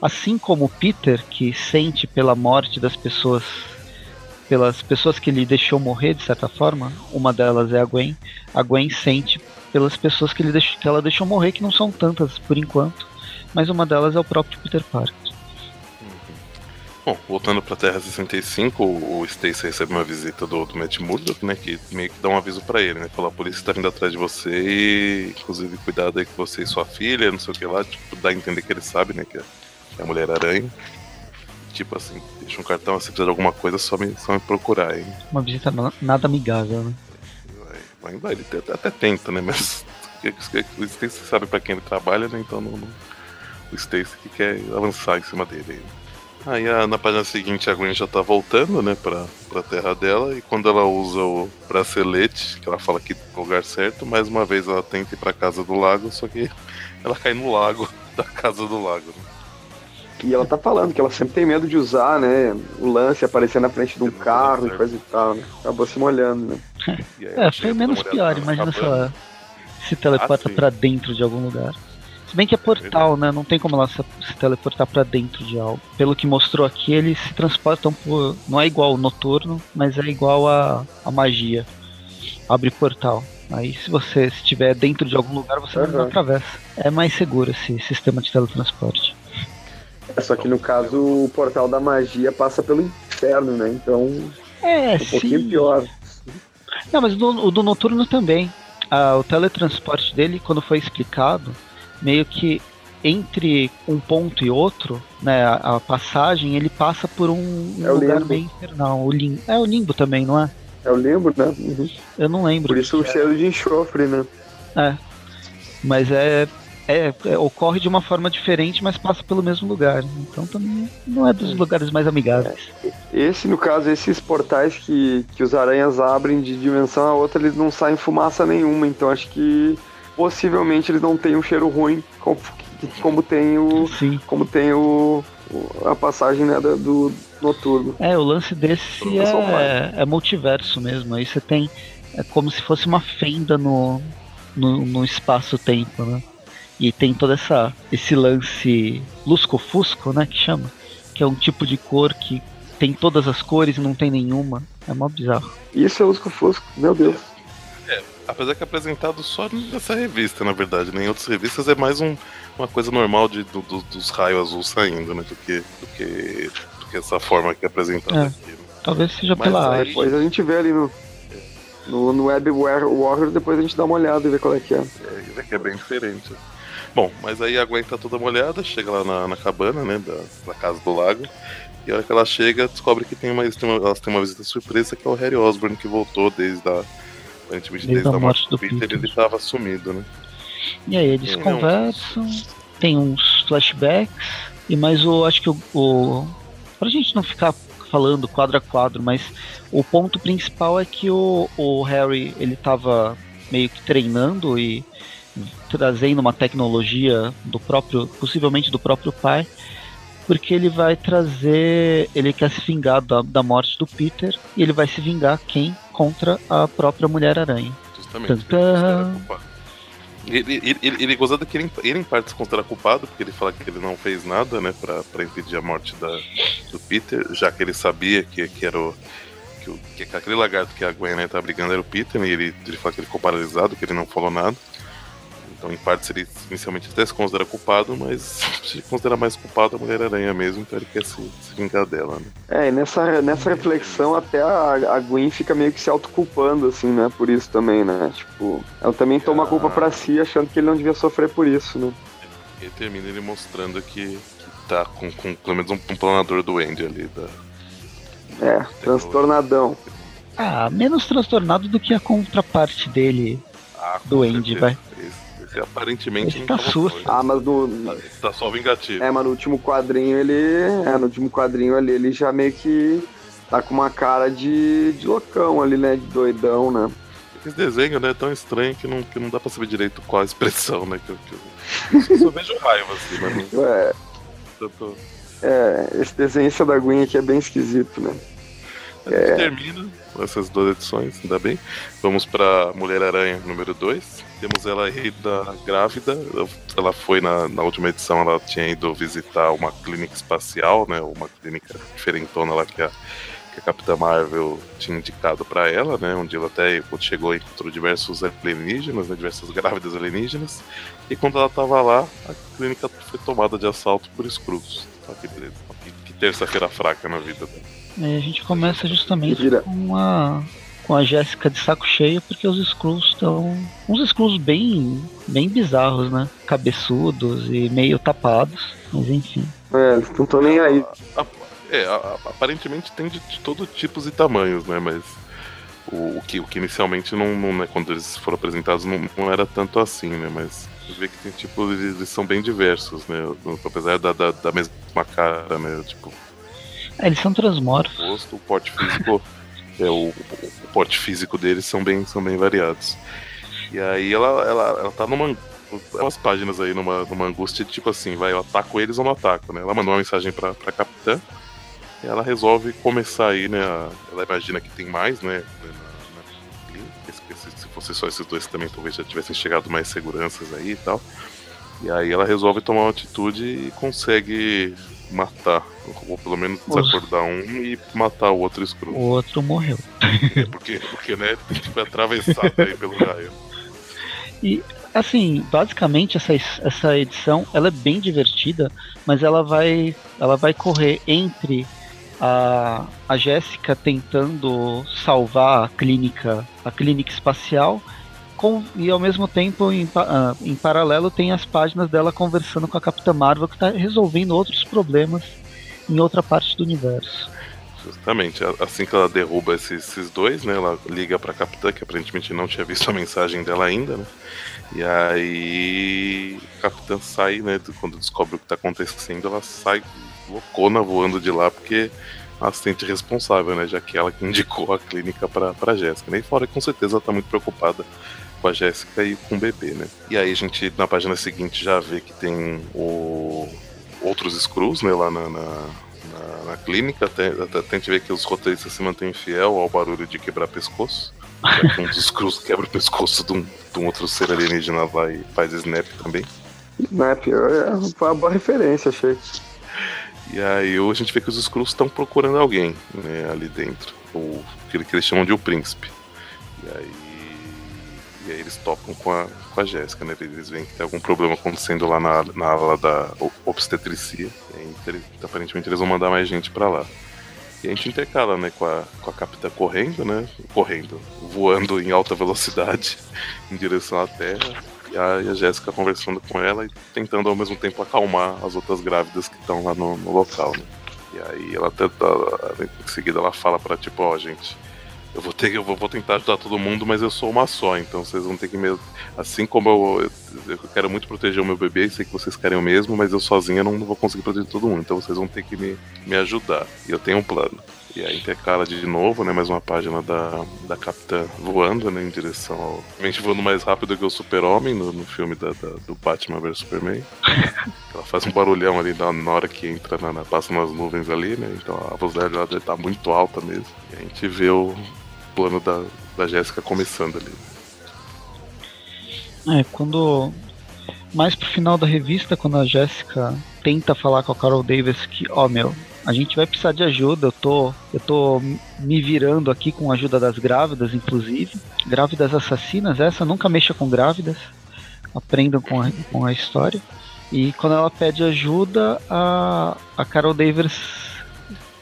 Assim como Peter, que sente pela morte das pessoas, pelas pessoas que ele deixou morrer de certa forma, uma delas é a Gwen. A Gwen sente pelas pessoas que, ele deixou, que ela deixou morrer, que não são tantas por enquanto, mas uma delas é o próprio Peter Parker. Bom, voltando pra Terra 65, o Stacy recebe uma visita do, do Matt Murdock, né? Que meio que dá um aviso para ele, né? Fala, a polícia tá vindo atrás de você e, inclusive, cuidado aí com você e sua filha, não sei o que lá. Tipo, dá a entender que ele sabe, né? Que é, a Mulher-Aranha. Tipo assim, deixa um cartão, se precisar de alguma coisa, só me, só me procurar, hein? Uma visita nada amigável, né? Vai, vai, ele até, até tenta, né? Mas o Stacy sabe para quem ele trabalha, né? Então não, não, o Stacy que quer avançar em cima dele. Aí. Aí na página seguinte a Gwen já tá voltando, né, pra, pra terra dela, e quando ela usa o bracelete, que ela fala que é o lugar certo, mais uma vez ela tenta ir pra casa do lago, só que ela cai no lago da casa do lago. Né? E ela tá falando que ela sempre tem medo de usar, né? O lance aparecer na frente de um carro e coisa e tal, né? Acabou se molhando, né? é, foi menos pior, imagina se ela se teleporta ah, pra dentro de algum lugar. Se bem que é portal, né? Não tem como ela se, se teleportar para dentro de algo. Pelo que mostrou aqui, eles se transportam por. Não é igual o noturno, mas é igual a, a magia. Abre portal. Aí se você estiver dentro de algum lugar, você uhum. não atravessa. É mais seguro esse sistema de teletransporte. É, só que no caso o portal da magia passa pelo inferno, né? Então. É, é um sim. pouquinho pior. Não, mas do, o do noturno também. Ah, o teletransporte dele, quando foi explicado, meio que entre um ponto e outro, né, a, a passagem, ele passa por um, é lugar bem infernal. O lim, é o limbo também, não é? É o limbo, né? Uhum. Eu não lembro. Por isso o cheiro de enxofre, né? É. Mas é, é, é, ocorre de uma forma diferente, mas passa pelo mesmo lugar. Então também não é dos lugares mais amigáveis. É. Esse, no caso, esses portais que, que os aranhas abrem de dimensão a outra, eles não saem fumaça nenhuma. Então acho que possivelmente eles não têm um cheiro ruim como, como tem o Sim. como tem o, a passagem né, do noturno. É, o lance desse é, é, multiverso mesmo. Aí você tem é como se fosse uma fenda no, no, no espaço-tempo, né? E tem todo essa esse lance lusco-fusco, né, que chama, que é um tipo de cor que tem todas as cores e não tem nenhuma. É mó bizarro. Isso é lusco-fusco, meu Deus. Apesar que é apresentado só nessa revista, na verdade. Né? Em outras revistas é mais um, uma coisa normal de, do, do, dos raios azul saindo, né? Do que, do que, do que essa forma que é apresentada é, aqui. Né? Talvez seja Mas pela aí... Depois a gente vê ali no, no, no Web Warrior, depois a gente dá uma olhada e vê qual é que é. É, isso aqui é bem diferente. Bom, mas aí a Gwen tá toda molhada, chega lá na, na cabana, né, da, da, casa do lago, e a hora que ela chega, descobre que tem uma, elas têm uma visita surpresa, que é o Harry Osborn, que voltou desde a Aparentemente desde, desde a morte do Peter, Peter, ele estava sumido, né? E aí eles e conversam, não... tem uns flashbacks, e mais o. Acho que o, o. Pra gente não ficar falando quadro a quadro, mas o ponto principal é que o, o Harry ele tava meio que treinando e trazendo uma tecnologia do próprio, possivelmente do próprio pai, porque ele vai trazer, ele quer se vingar da, da morte do Peter e ele vai se vingar quem contra a própria Mulher-Aranha. Justamente. Ele, ele, ele, ele gozado que ele, ele, em parte se considera culpado, porque ele fala que ele não fez nada, né, pra, pra impedir a morte da, do Peter, já que ele sabia que, que era o. Que, que aquele lagarto que a Gwen né, tá brigando era o Peter, e ele, ele fala que ele ficou paralisado, que ele não falou nada. Então, em parte, ele inicialmente até se considera culpado, mas se considera mais culpado a Mulher-Aranha mesmo, então ele quer se, se, vingar dela, né? É, e nessa, nessa reflexão, até a, a Gwen fica meio que se autoculpando, assim, né? Por isso também, né? Tipo, ela também toma a culpa pra si, achando que ele não devia sofrer por isso, né? E termina ele mostrando que, que tá com, com pelo menos um, um planador do Andy ali. Da, é, transtornadão. Ah, menos transtornado do que a contraparte dele ah, do Andy, vai. Aparentemente ele tá susto. Ah, mas no. Tá, só vingativo. É, mas no último quadrinho ele. É, no último quadrinho ali ele já meio que tá com uma cara de, de loucão ali, né? De doidão, né? Esse desenho né, é tão estranho que não, que não dá pra saber direito qual a expressão, né? Que, que eu, só vejo raiva, assim, mas não. É. Tô... É, esse desenho da aguinha aqui é bem esquisito, né? A gente é... termina essas duas edições, ainda bem. Vamos pra Mulher-Aranha número 2. Temos ela aí da grávida. Ela foi na, na última edição, ela tinha ido visitar uma clínica espacial, né? Uma clínica diferentona lá que a que a Capitã Marvel tinha indicado para ela, né? Onde ela até chegou e encontrou diversos alienígenas, né, diversas grávidas alienígenas. E quando ela tava lá, a clínica foi tomada de assalto por Skrulls. Tá, que beleza. Que, terça-feira fraca na vida dela. E a gente começa justamente com a com a Jéssica de saco cheio, porque os Skrulls estão. Uns Skrulls bem, bem bizarros, né? Cabeçudos e meio tapados, mas enfim. É, eles não estão nem aí. A, a, é, aparentemente tem de, de todos tipos e tamanhos, né? Mas o, o, que, o que inicialmente não, não né, quando eles foram apresentados não, não era tanto assim, né? Mas você vê que tem tipo, eles, eles são bem diversos, né? Apesar da, da, da mesma cara, né? Tipo. É, eles são transmorfos. O rosto, o porte físico. é, o, o porte físico deles são bem, são bem variados. E aí ela, ela, ela tá numa umas páginas aí numa, numa angústia tipo assim, vai, eu ataco eles ou não ataco, né? Ela mandou uma mensagem pra, pra capitã ela resolve começar aí, né? ela imagina que tem mais, né? se, se fosse só esses dois também, talvez já tivessem chegado mais seguranças aí e tal. E aí ela resolve tomar uma atitude e consegue matar, ou pelo menos desacordar um e matar o outro escuro. O outro morreu. É, porque, porque né, foi atravessado aí pelo raio. E assim, basicamente essa, essa edição ela é bem divertida, mas ela vai ela vai correr entre a, a Jéssica tentando salvar a clínica, a clínica espacial, com, e ao mesmo tempo, em, uh, em paralelo, tem as páginas dela conversando com a Capitã Marvel, que está resolvendo outros problemas em outra parte do universo. Justamente, assim que ela derruba esses, esses dois, né, ela liga pra Capitã, que aparentemente não tinha visto a mensagem dela ainda, né, e aí a Capitã sai, né, quando descobre o que tá acontecendo, ela sai loucona voando de lá, porque a assistente responsável, né? Já que ela que indicou a clínica pra Jéssica. Né? E fora que com certeza ela tá muito preocupada com a Jéssica e com o bebê, né? E aí a gente, na página seguinte, já vê que tem o... outros Screws, né? Lá na, na, na, na clínica. Até, até, a gente vê que os roteiristas se mantêm fiel ao barulho de quebrar pescoço. Que um dos Screws quebra o pescoço de um, de um outro ser alienígena lá e faz snap também. Snap, é, foi uma boa referência, achei. E aí a gente vê que os Skrulls estão procurando alguém né, ali dentro. O que, que eles chamam de o príncipe. E aí, e aí eles tocam com a, com a Jéssica, né? Eles veem que tem algum problema acontecendo lá na, na ala da obstetricia. Aí, aparentemente eles vão mandar mais gente para lá. E a gente intercala, né, com a, com a capitã correndo, né? Correndo, voando em alta velocidade em direção à Terra e a, a Jéssica conversando com ela e tentando ao mesmo tempo acalmar as outras grávidas que estão lá no, no, local, né? E aí ela tenta, em seguida ela fala para tipo, ó, oh, gente, eu vou ter eu vou, vou, tentar ajudar todo mundo, mas eu sou uma só, então vocês vão ter que me assim como eu, eu, eu quero muito proteger o meu bebê, sei que vocês querem o mesmo, mas eu sozinha não, não vou conseguir proteger todo mundo, então vocês vão ter que me, me ajudar. E eu tenho um plano. E aí intercala de novo, né? Mais uma página da, da Capitã voando, né? Em direção ao. Realmente voando mais rápido que o Super-Homem no, no filme da, da, do Batman vs Superman. Ela faz um barulhão ali na, na hora que entra, na, na, passa nas nuvens ali, né? Então a velocidade dela deve estar tá muito alta mesmo. E a gente vê o plano da, da Jéssica começando ali. É, quando. Mais pro final da revista, quando a Jéssica tenta falar com a Carol Davis que, ó oh, meu, a gente vai precisar de ajuda. Eu tô, eu tô me virando aqui com a ajuda das grávidas, inclusive. Grávidas assassinas, essa nunca mexa com grávidas. Aprendam com a, com a história. E quando ela pede ajuda, a, a Carol Davis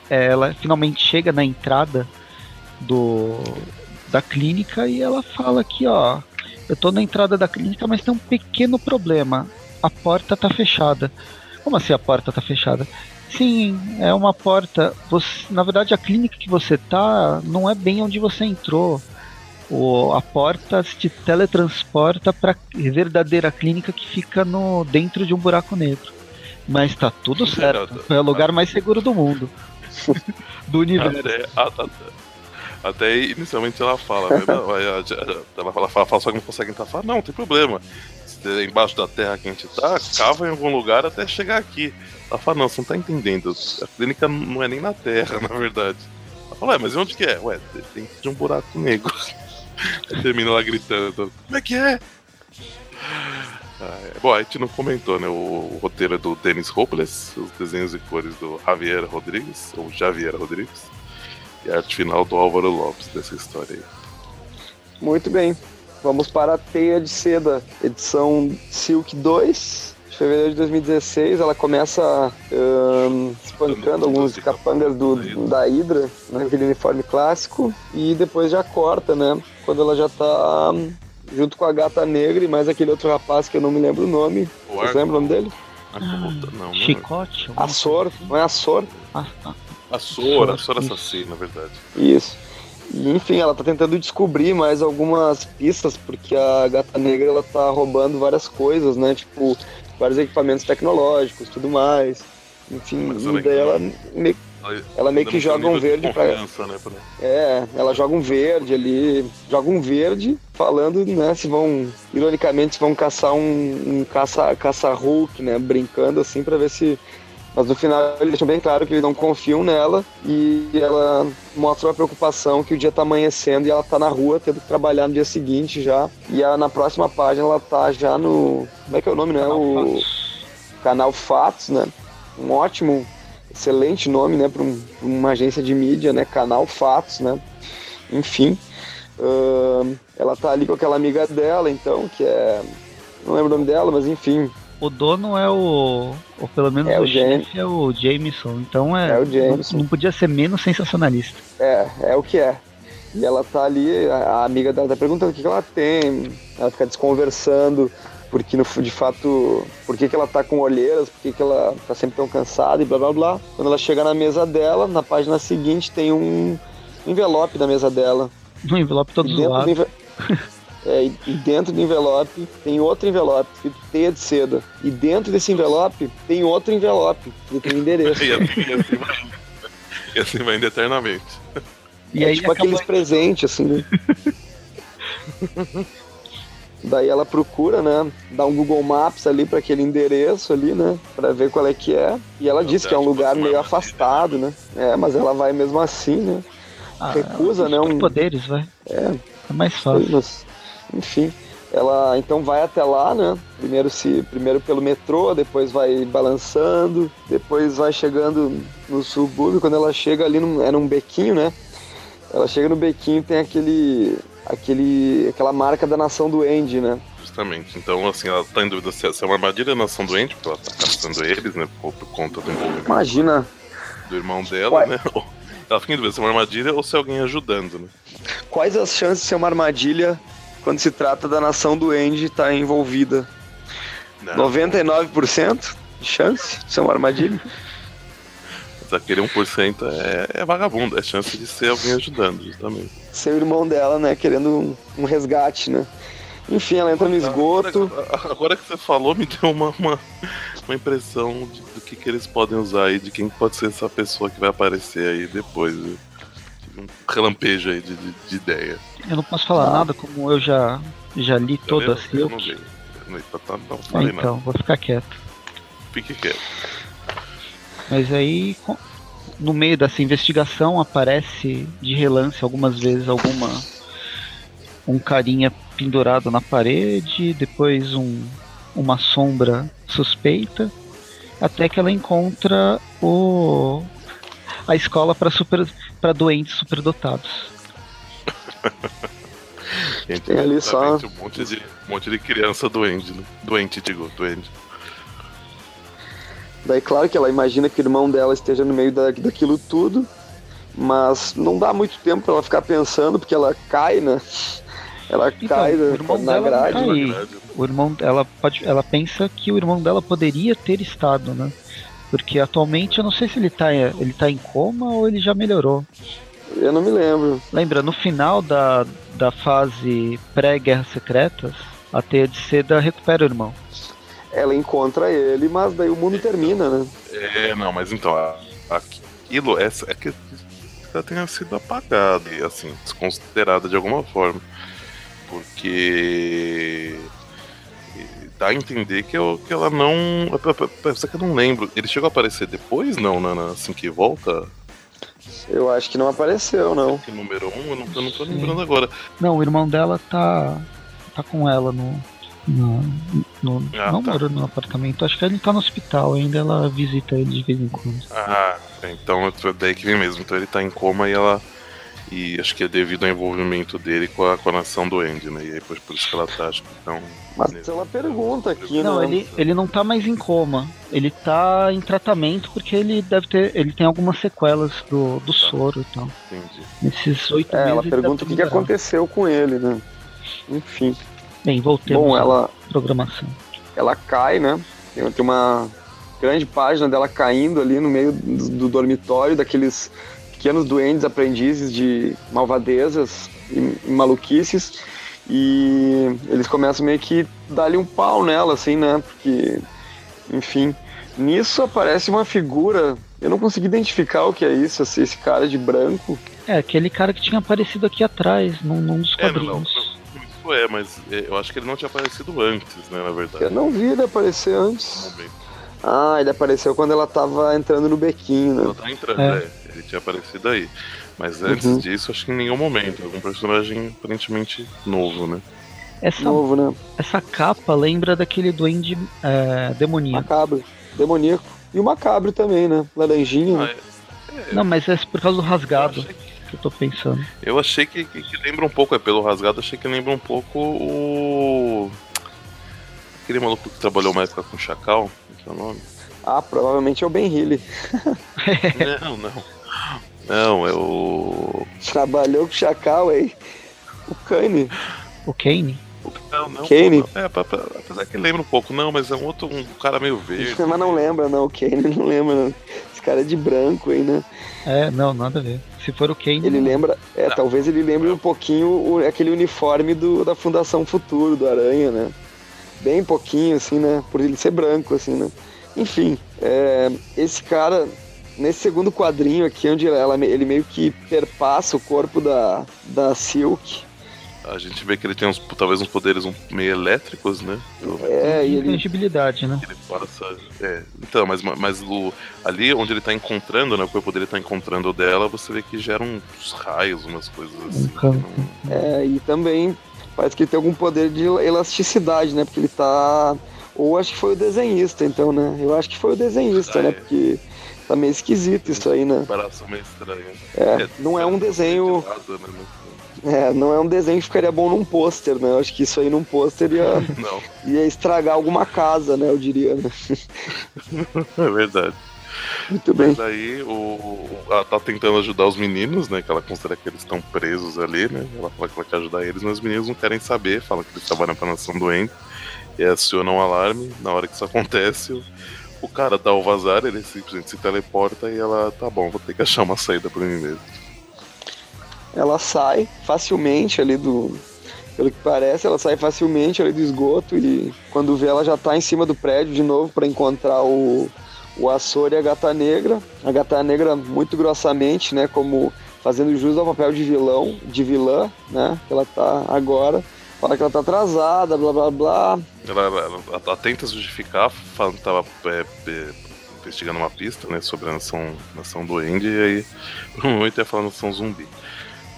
ela finalmente chega na entrada do da clínica e ela fala aqui, ó, eu tô na entrada da clínica, mas tem um pequeno problema. A porta tá fechada. Como assim a porta tá fechada? Sim, é uma porta. Você, na verdade, a clínica que você tá não é bem onde você entrou. O, a porta te teletransporta para a verdadeira clínica que fica no dentro de um buraco negro. Mas tá tudo certo. É o lugar mais seguro do mundo. do universo. Até inicialmente ela fala, né? ela, fala, fala, fala, só que não consegue entrar. Fala, não, não tem problema. Se embaixo da terra que a gente tá, cava em algum lugar até chegar aqui. Ela fala, não, você não tá entendendo. A clínica não é nem na terra, na verdade. Ela fala, mas onde que é? Ué, dentro de um buraco negro. Termina lá gritando, como é que é? Ah, é. Bom, a gente não comentou, né? O, o, roteiro é do Dennis Hopeless, os desenhos e cores do Javier Rodrigues, ou Javier Rodrigues, e a arte final do Álvaro Lopes dessa história aí. Muito bem. Vamos para a Teia de Seda, edição Silk 2, de fevereiro de 2016. Ela começa um, espancando alguns capangas do, da Hydra, naquele né, uniforme clássico, e depois já corta, né? Quando ela já está junto com a gata negra e mais aquele outro rapaz que eu não me lembro o nome. Você lembra o nome dele? Ah, não, Chicote? Açor, não é Açor? Ah, ah. Açor, Açor assassino, na verdade. Isso. E, enfim, ela tá tentando descobrir mais algumas pistas, porque a gata negra ela tá roubando várias coisas, né? Tipo, vários equipamentos tecnológicos, tudo mais. Enfim, e daí ela meio ela meio que joga um verde pra... Né, pra... É, ela joga um verde ali, joga um verde falando, né, se vão, ironicamente, se vão caçar um, um caça, caça Hulk, né, brincando assim para ver se mas no final eles deixam bem claro que eles não confiam nela e ela mostra uma preocupação que o dia tá amanhecendo e ela tá na rua tendo que trabalhar no dia seguinte já. E ela, na próxima página ela tá já no. Como é que é o nome, né? O canal Fatos, né? Um ótimo excelente nome, né, para um, uma agência de mídia, né, Canal Fatos, né, enfim. Uh, ela tá ali com aquela amiga dela, então, que é. Não lembro o nome dela, mas enfim. O dono é o. Ou pelo menos é o, o chefe é o Jameson. Então é. é o Jameson. Não, não, podia ser menos sensacionalista. É, é o que é. E ela tá ali, a, a amiga dela tá perguntando o que, que ela tem. Ela fica desconversando porque no, de fato, por que, que ela tá com olheiras, por que, que ela tá sempre tão cansada e blá blá blá. Quando ela chega na mesa dela, na página seguinte tem um envelope na mesa dela. Um envelope todo zoado. Enve... é, e dentro do envelope tem outro envelope, escrito teia de seda. E dentro desse envelope tem outro envelope, que tem endereço. e, assim, assim vai, e assim vai indo eternamente. E é aí tipo aqueles presentes, assim, né? Daí ela procura, né? Dá um Google Maps ali para aquele endereço ali, né? Para ver qual é que é. E ela diz que é um lugar meio afastado, né? É, mas ela vai mesmo assim, né? Ah, Recusa, né? Um... poderes, vai. É. É mais fácil. Mas, enfim. Ela então vai até lá, né? Primeiro se primeiro pelo metrô, depois vai balançando, depois vai chegando no subúrbio. Quando ela chega ali, num, é num bequinho, né? Ela chega no bequinho tem aquele aquele, aquela marca da nação do Andy, né? Justamente. Então, assim, ela tá em dúvida se é uma armadilha da nação do Andy, porque ela tá caçando eles, né? Por, por conta do envolvimento Imagina. do irmão dela, né? Ela fica em dúvida se é uma armadilha ou se é alguém ajudando, né? Quais as chances de ser uma armadilha quando se trata da nação do Andy estar tá envolvida? Não. 99% de chance de ser uma armadilha? Aquele 1% é, é vagabundo, é chance de ser alguém ajudando, justamente. Ser o irmão dela, né? Querendo um, um resgate, né? Enfim, ela entra no esgoto. Agora, agora que você falou, me deu uma, uma, uma impressão de, do que, que eles podem usar aí, de quem pode ser essa pessoa que vai aparecer aí depois. Viu? Um relampejo aí de, de, de, ideia. Eu não posso falar ah. nada, como eu já, já li toda a Silk. Eu não vi. Não, não, não, não, então, vou ficar quieto. Fique quieto. Mas aí, no meio dessa investigação, aparece de relance algumas vezes alguma um carinha pendurado na parede, depois um, uma sombra suspeita, até que ela encontra o a escola para super para doentes superdotados. Tem ali só um monte de um monte de criança doente, né? doente digo, doente. Daí, claro que ela imagina que o irmão dela esteja no meio da, daquilo tudo, mas não dá muito tempo para ela ficar pensando, porque ela cai, né? Ela então, cai na grade. O irmão, ela, pode, ela pensa que o irmão dela poderia ter estado, né? Porque atualmente eu não sei se ele tá, ele tá em coma ou ele já melhorou. Eu não me lembro. Lembra, no final da, da fase pré-Guerras Secretas, a teia de seda recupera o irmão ela encontra ele, mas daí o mundo termina, né? É, não, mas então, aquilo, essa, é que que ela tenha sido apagada e assim, desconsiderada de alguma forma. Porque dá a entender que, eu, que ela não. Só que eu não lembro. Ele chegou a aparecer depois, não, Nana? Assim que volta? Eu acho que não apareceu, não. Que número 1, um, eu, não, eu não tô lembrando agora. Não, o irmão dela tá. tá com ela no. No, no, ah, não tá. mora no apartamento, acho que ele tá no hospital ainda, ela visita ele de vez em quando. Ah, então é daí que vem mesmo. Então ele tá em coma e ela e acho que é devido ao envolvimento dele com a, com a nação do Andy, né? E aí por, por isso que ela tá, acho que tão. Mas ela pergunta aqui, Não, né? ele, ele não tá mais em coma. Ele tá em tratamento porque ele deve ter. Ele tem algumas sequelas do, do tá. soro e tal. Entendi. Nesses oito é, meses. Ela pergunta o que, que aconteceu com ele, né? Enfim. Bem, voltemos Bom, ela, programação. Ela cai, né? Tem, tem uma grande página dela caindo ali no meio do, do dormitório, daqueles pequenos duendes aprendizes de malvadezas e, e maluquices. E eles começam meio que dar-lhe um pau nela, assim, né? Porque, enfim. Nisso aparece uma figura. Eu não consegui identificar o que é isso, assim, esse cara de branco. É, aquele cara que tinha aparecido aqui atrás, num, num dos quadrinhos. É, não, não, isso é, mas é, eu acho que ele não tinha aparecido antes, né, na verdade. Eu não vi ele aparecer antes. Ah, ele apareceu quando ela tava entrando no bequinho, né? Ela tá entrando, é. é ele tinha aparecido aí. Mas antes uhum. disso, acho que em nenhum momento. Algum personagem aparentemente novo, né? Essa, novo, né? Essa capa lembra daquele duende é, demoníaco. Macabro, demoníaco. E o macabro também, né? Laranjinha. Ah, é, é, Não, mas é por causa do rasgado que... que... eu tô pensando. Eu achei que, que, que, lembra um pouco, é pelo rasgado, achei que lembra um pouco o. Aquele maluco que trabalhou mais com o Chacal, que é o nome? Ah, provavelmente é o Ben Healy. não, não. Não, é o. Trabalhou com o Chacal, hein? O Kane. O Kane? Não, não. Kane? Não, é, apesar que lembra um pouco, não, mas é um outro um cara meio verde. mas não lembra, não. O Kane não lembra, não. Esse cara é de branco aí, né? É, não, nada a ver. Se for o Kane. Ele não. lembra. É, não. talvez ele lembre um pouquinho o, aquele uniforme do, da Fundação Futuro, do Aranha, né? Bem pouquinho, assim, né? Por ele ser branco, assim, né? Enfim, é, esse cara nesse segundo quadrinho aqui, onde ela, ele meio que perpassa o corpo da, da Silk. A gente vê que ele tem uns, talvez uns poderes um, meio elétricos, né? É, e ele... Intangibilidade, né? Ele passa, é, então, mas, mas o, ali onde ele tá encontrando, né? O corpo dele tá encontrando o dela, você vê que gera uns raios, umas coisas assim. Um É, e também parece que ele tem algum poder de elasticidade, né? Porque ele tá... Ou acho que foi o desenhista, então, né? Eu acho que foi o desenhista, ah, né? É. Porque Tá meio esquisito isso aí, né? Comparação meio estranha. É, é não é um desenho. Né, é, não é um desenho que ficaria bom num pôster, né? Eu acho que isso aí num pôster ia, ia estragar alguma casa, né? Eu diria, né? É verdade. Muito bem. Mas aí o, ela tá tentando ajudar os meninos, né? Que ela considera que eles estão presos ali, né? Ela fala que ela quer ajudar eles, mas os meninos não querem saber, falam que eles trabalham pra nação doente. E acionam um alarme. Na hora que isso acontece, o cara dá o vazar, ele simplesmente se teleporta e ela, tá bom, vou ter que achar uma saída pra mim mesmo. Ela sai facilmente ali do. Pelo que parece, ela sai facilmente ali do esgoto e quando vê ela já tá em cima do prédio de novo para encontrar o, o Açor e a Gata Negra. A Gata Negra muito grossamente, né, como fazendo jus ao papel de vilão, de vilã, né, que ela tá agora fala que ela tá atrasada, blá blá blá. Ela, ela, ela tenta justificar, falando que tava é, é, investigando uma pista, né, sobre a nação, nação doente, e aí por um momento ia falar nação zumbi.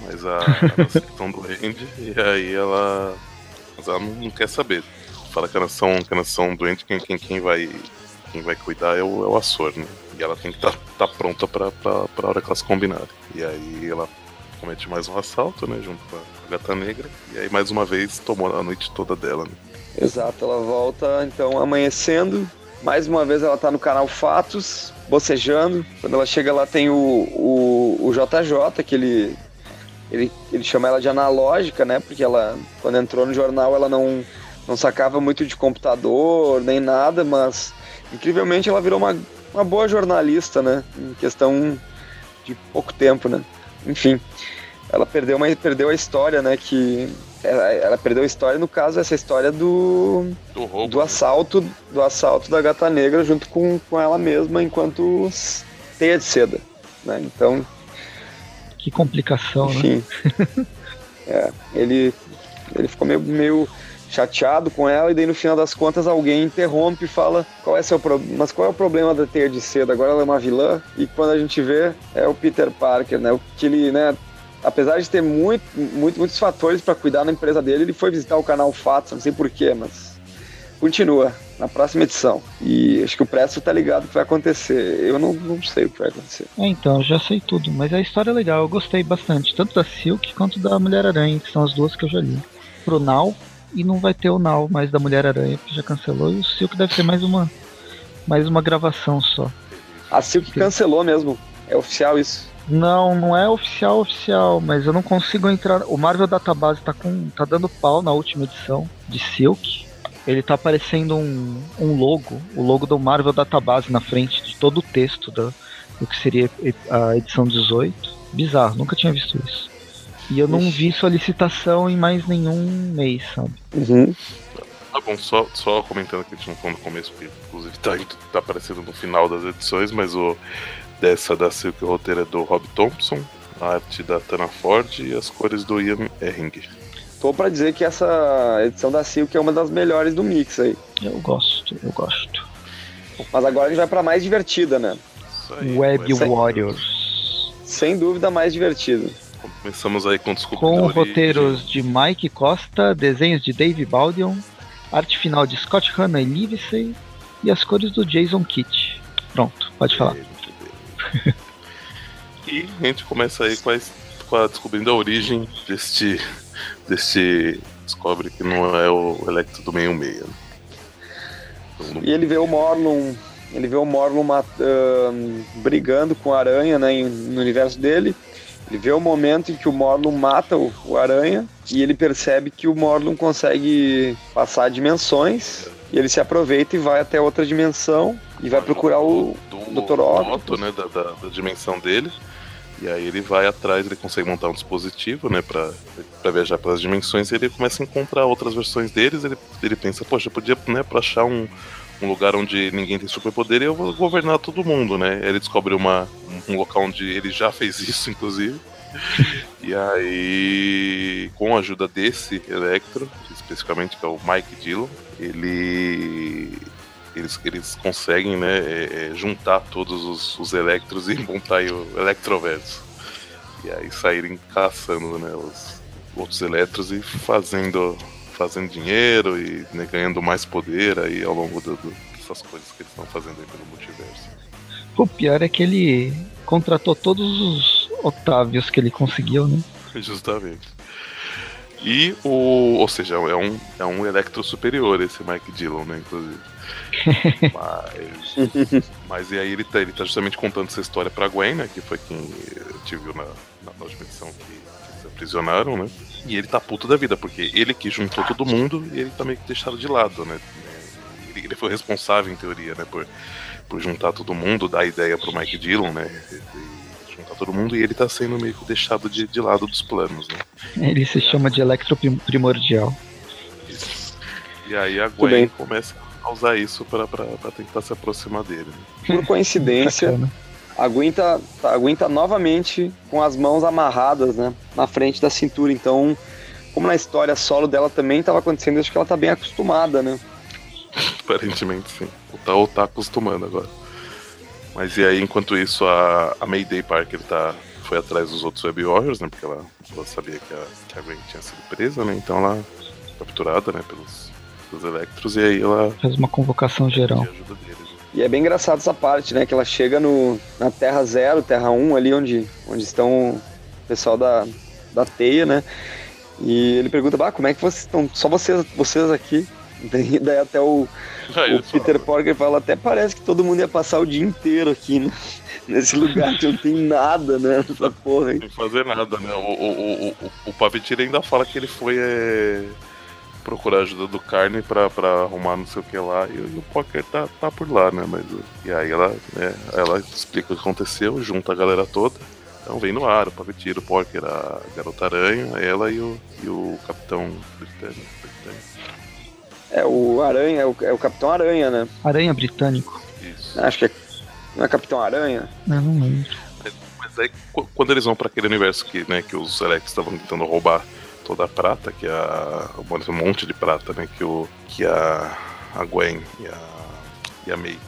Mas a, a nação doente, e aí ela. Mas ela não, não, quer saber. Fala que a nação, que a nação doente, quem, quem, quem vai. Quem vai cuidar é o, é o Açor, né? E ela tem que estar tá, tá pronta pra, pra, pra hora que elas combinarem. E aí ela comete mais um assalto, né? Junto com a Gata Negra. E aí, mais uma vez, tomou a noite toda dela, né? Exato, ela volta então amanhecendo. Mais uma vez ela tá no canal Fatos, bocejando. Quando ela chega lá tem o, o, o JJ, que ele, ele, ele chama ela de analógica, né? Porque ela, quando entrou no jornal, ela não, não sacava muito de computador, nem nada, mas incrivelmente ela virou uma, uma boa jornalista, né? Em questão de pouco tempo, né? Enfim ela perdeu, uma, perdeu a história, né? Que ela, ela, perdeu a história, no caso, essa história do. Do, roubo, do assalto. Do assalto da gata negra junto com, com ela mesma enquanto teia de seda. Né? Então. Que complicação, Enfim. né? é, ele, ele ficou meio, meio chateado com ela, e daí no final das contas alguém interrompe e fala qual é seu problema, mas qual é o problema da teia de seda? Agora ela é uma vilã, e quando a gente vê é o Peter Parker, né? O que ele, né, apesar de ter muito, muito muitos fatores para cuidar na empresa dele, ele foi visitar o canal Fatos, não sei porquê, mas continua na próxima edição. E acho que o Presto tá ligado o que vai acontecer. Eu não, não sei o que vai acontecer. É, então, já sei tudo. Mas a história é legal, eu gostei bastante. Tanto da Silk quanto da Mulher-Aranha, que são as duas que eu já li. Pro Now, e não vai ter o Now mais da Mulher-Aranha, que já cancelou. E o Silk deve ter mais uma, mais uma gravação só. A Silk cancelou mesmo. É oficial isso. Não, não é oficial oficial, mas eu não consigo entrar. O Marvel Database tá com tá dando pau na última edição de Silk ele tá aparecendo um, um logo, o logo do Marvel Database na frente de todo o texto do, do que seria a edição 18. Bizarro, nunca tinha visto isso. E eu não vi solicitação em mais nenhum mês, sabe? Uhum. Tá bom, só, só comentando que a gente não falou no começo, porque inclusive tá, tá aparecendo no final das edições, mas o dessa da Silk roteiro é do Rob Thompson, a arte da Tana Ford e as cores do Ian Ehring. Tô para dizer que essa edição da Silk é uma das melhores do mix aí. Eu gosto, eu gosto. Mas agora a gente vai para mais divertida, né? Aí, Web Warriors. Sem dúvida mais divertida. Começamos aí com Com roteiros de Mike Costa, desenhos de Dave Baldion, arte final de Scott Hanna e Livesey e as cores do Jason Kitt. Pronto, pode falar. e a gente começa aí com a, com a descobrindo a origem deste desse descobre que não é o Electro do meio meia. Então, e ele vê o Morlun, ele vê o Morlun uh, brigando com a Aranha, né, no universo dele. Ele vê o momento em que o Morlun mata o, o Aranha e ele percebe que o Morlun consegue passar dimensões e ele se aproveita e vai até outra dimensão e vai procurar o do, Dr. Otto. né, da, da, da dimensão dele. E aí ele vai atrás, ele consegue montar um dispositivo, né, pra, pra viajar pelas dimensões, e ele começa a encontrar outras versões deles, ele, ele pensa, poxa, eu podia, né, pra achar um, um lugar onde ninguém tem superpoder e eu vou governar todo mundo, né? Ele descobre uma, um local onde ele já fez isso, inclusive. e aí, com a ajuda desse Electro, especificamente que é o Mike Dillon, ele eles, eles conseguem né, é, é, juntar todos os, os Electros e montar o Electroverso. E aí saírem caçando né, os outros Electros e fazendo, fazendo dinheiro e né, ganhando mais poder aí ao longo do, do, dessas coisas que eles estão fazendo aí pelo multiverso. O pior é que ele contratou todos os Otávios que ele conseguiu, né? Justamente. E o. Ou seja, é um, é um Electro superior esse Mike Dillon, né, inclusive. Mas, mas e aí ele tá, ele tá justamente contando essa história pra Gwen, né? Que foi quem te viu na, na última edição que, que eles aprisionaram, né? E ele tá puto da vida, porque ele que juntou todo mundo e ele tá meio que deixado de lado, né? Ele, ele foi responsável, em teoria, né? Por, por juntar todo mundo, dar ideia pro Mike Dillon, né? E, juntar todo mundo e ele tá sendo meio que deixado de, de lado dos planos, né? Ele se chama de Electro Primordial. Isso. E aí a Gwen começa a usar isso para tentar se aproximar dele. Por coincidência, a Gwen, a Gwen tá novamente com as mãos amarradas, né? Na frente da cintura. Então, como na história solo dela também estava acontecendo, acho que ela tá bem acostumada, né? Aparentemente sim. Ou tá, ou tá acostumando agora. Mas e aí, enquanto isso, a, a Mayday Parker tá, foi atrás dos outros Web Warriors, né? Porque ela, ela sabia que a, que a Gwen tinha sido presa, né? Então ela capturada, né? Pelos dos Electros e aí ela faz uma convocação geral. Né? E é bem engraçado essa parte, né? Que ela chega no, na Terra Zero, Terra 1, ali onde, onde estão o pessoal da, da teia, né? E ele pergunta, bah, como é que vocês estão? Só vocês, vocês aqui. Daí, daí até o, o Peter Parker fala, até parece que todo mundo ia passar o dia inteiro aqui, né? Nesse lugar que não tem nada, né? Nessa porra aí. Não fazer nada, né? O, o, o, o, o ainda fala que ele foi. É procurar ajuda do Carne pra, pra arrumar não sei o que lá. E, e o Poker tá, tá por lá, né? Mas, e aí ela, né, ela explica o que aconteceu, junta a galera toda. Então vem no ar, o Pavetir, o Poker, a Garota Aranha, ela e o, e o Capitão Britânico. É, o Aranha, é o, é o Capitão Aranha, né? Aranha Britânico. Isso. Acho que é, não é Capitão Aranha? Não, não lembro. Mas, daí, quando eles vão para aquele universo que, né, que os Electros estavam tentando roubar toda a prata, que é a, um monte de prata, né, que, o, que a, a Gwen e a, e a May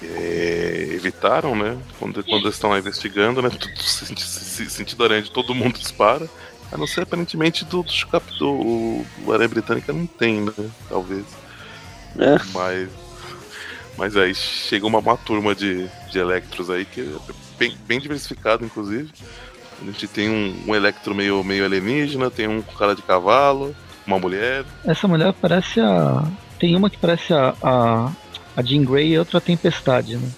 é, evitaram, né? Quando, quando eles estão lá investigando, né? Tudo, sentido aranha de todo mundo dispara. A não ser aparentemente do, do, do, do Aranha Britânica não tem, né? Talvez. É. Mas. Mas aí chega uma, uma turma de, de Electros aí que é bem, bem diversificado, inclusive. A gente tem um, um Electro meio, meio alienígena, tem um com cara de cavalo, uma mulher. Essa mulher parece a. Tem uma que parece a, a, a Jean Grey e outra a Tempestade, né?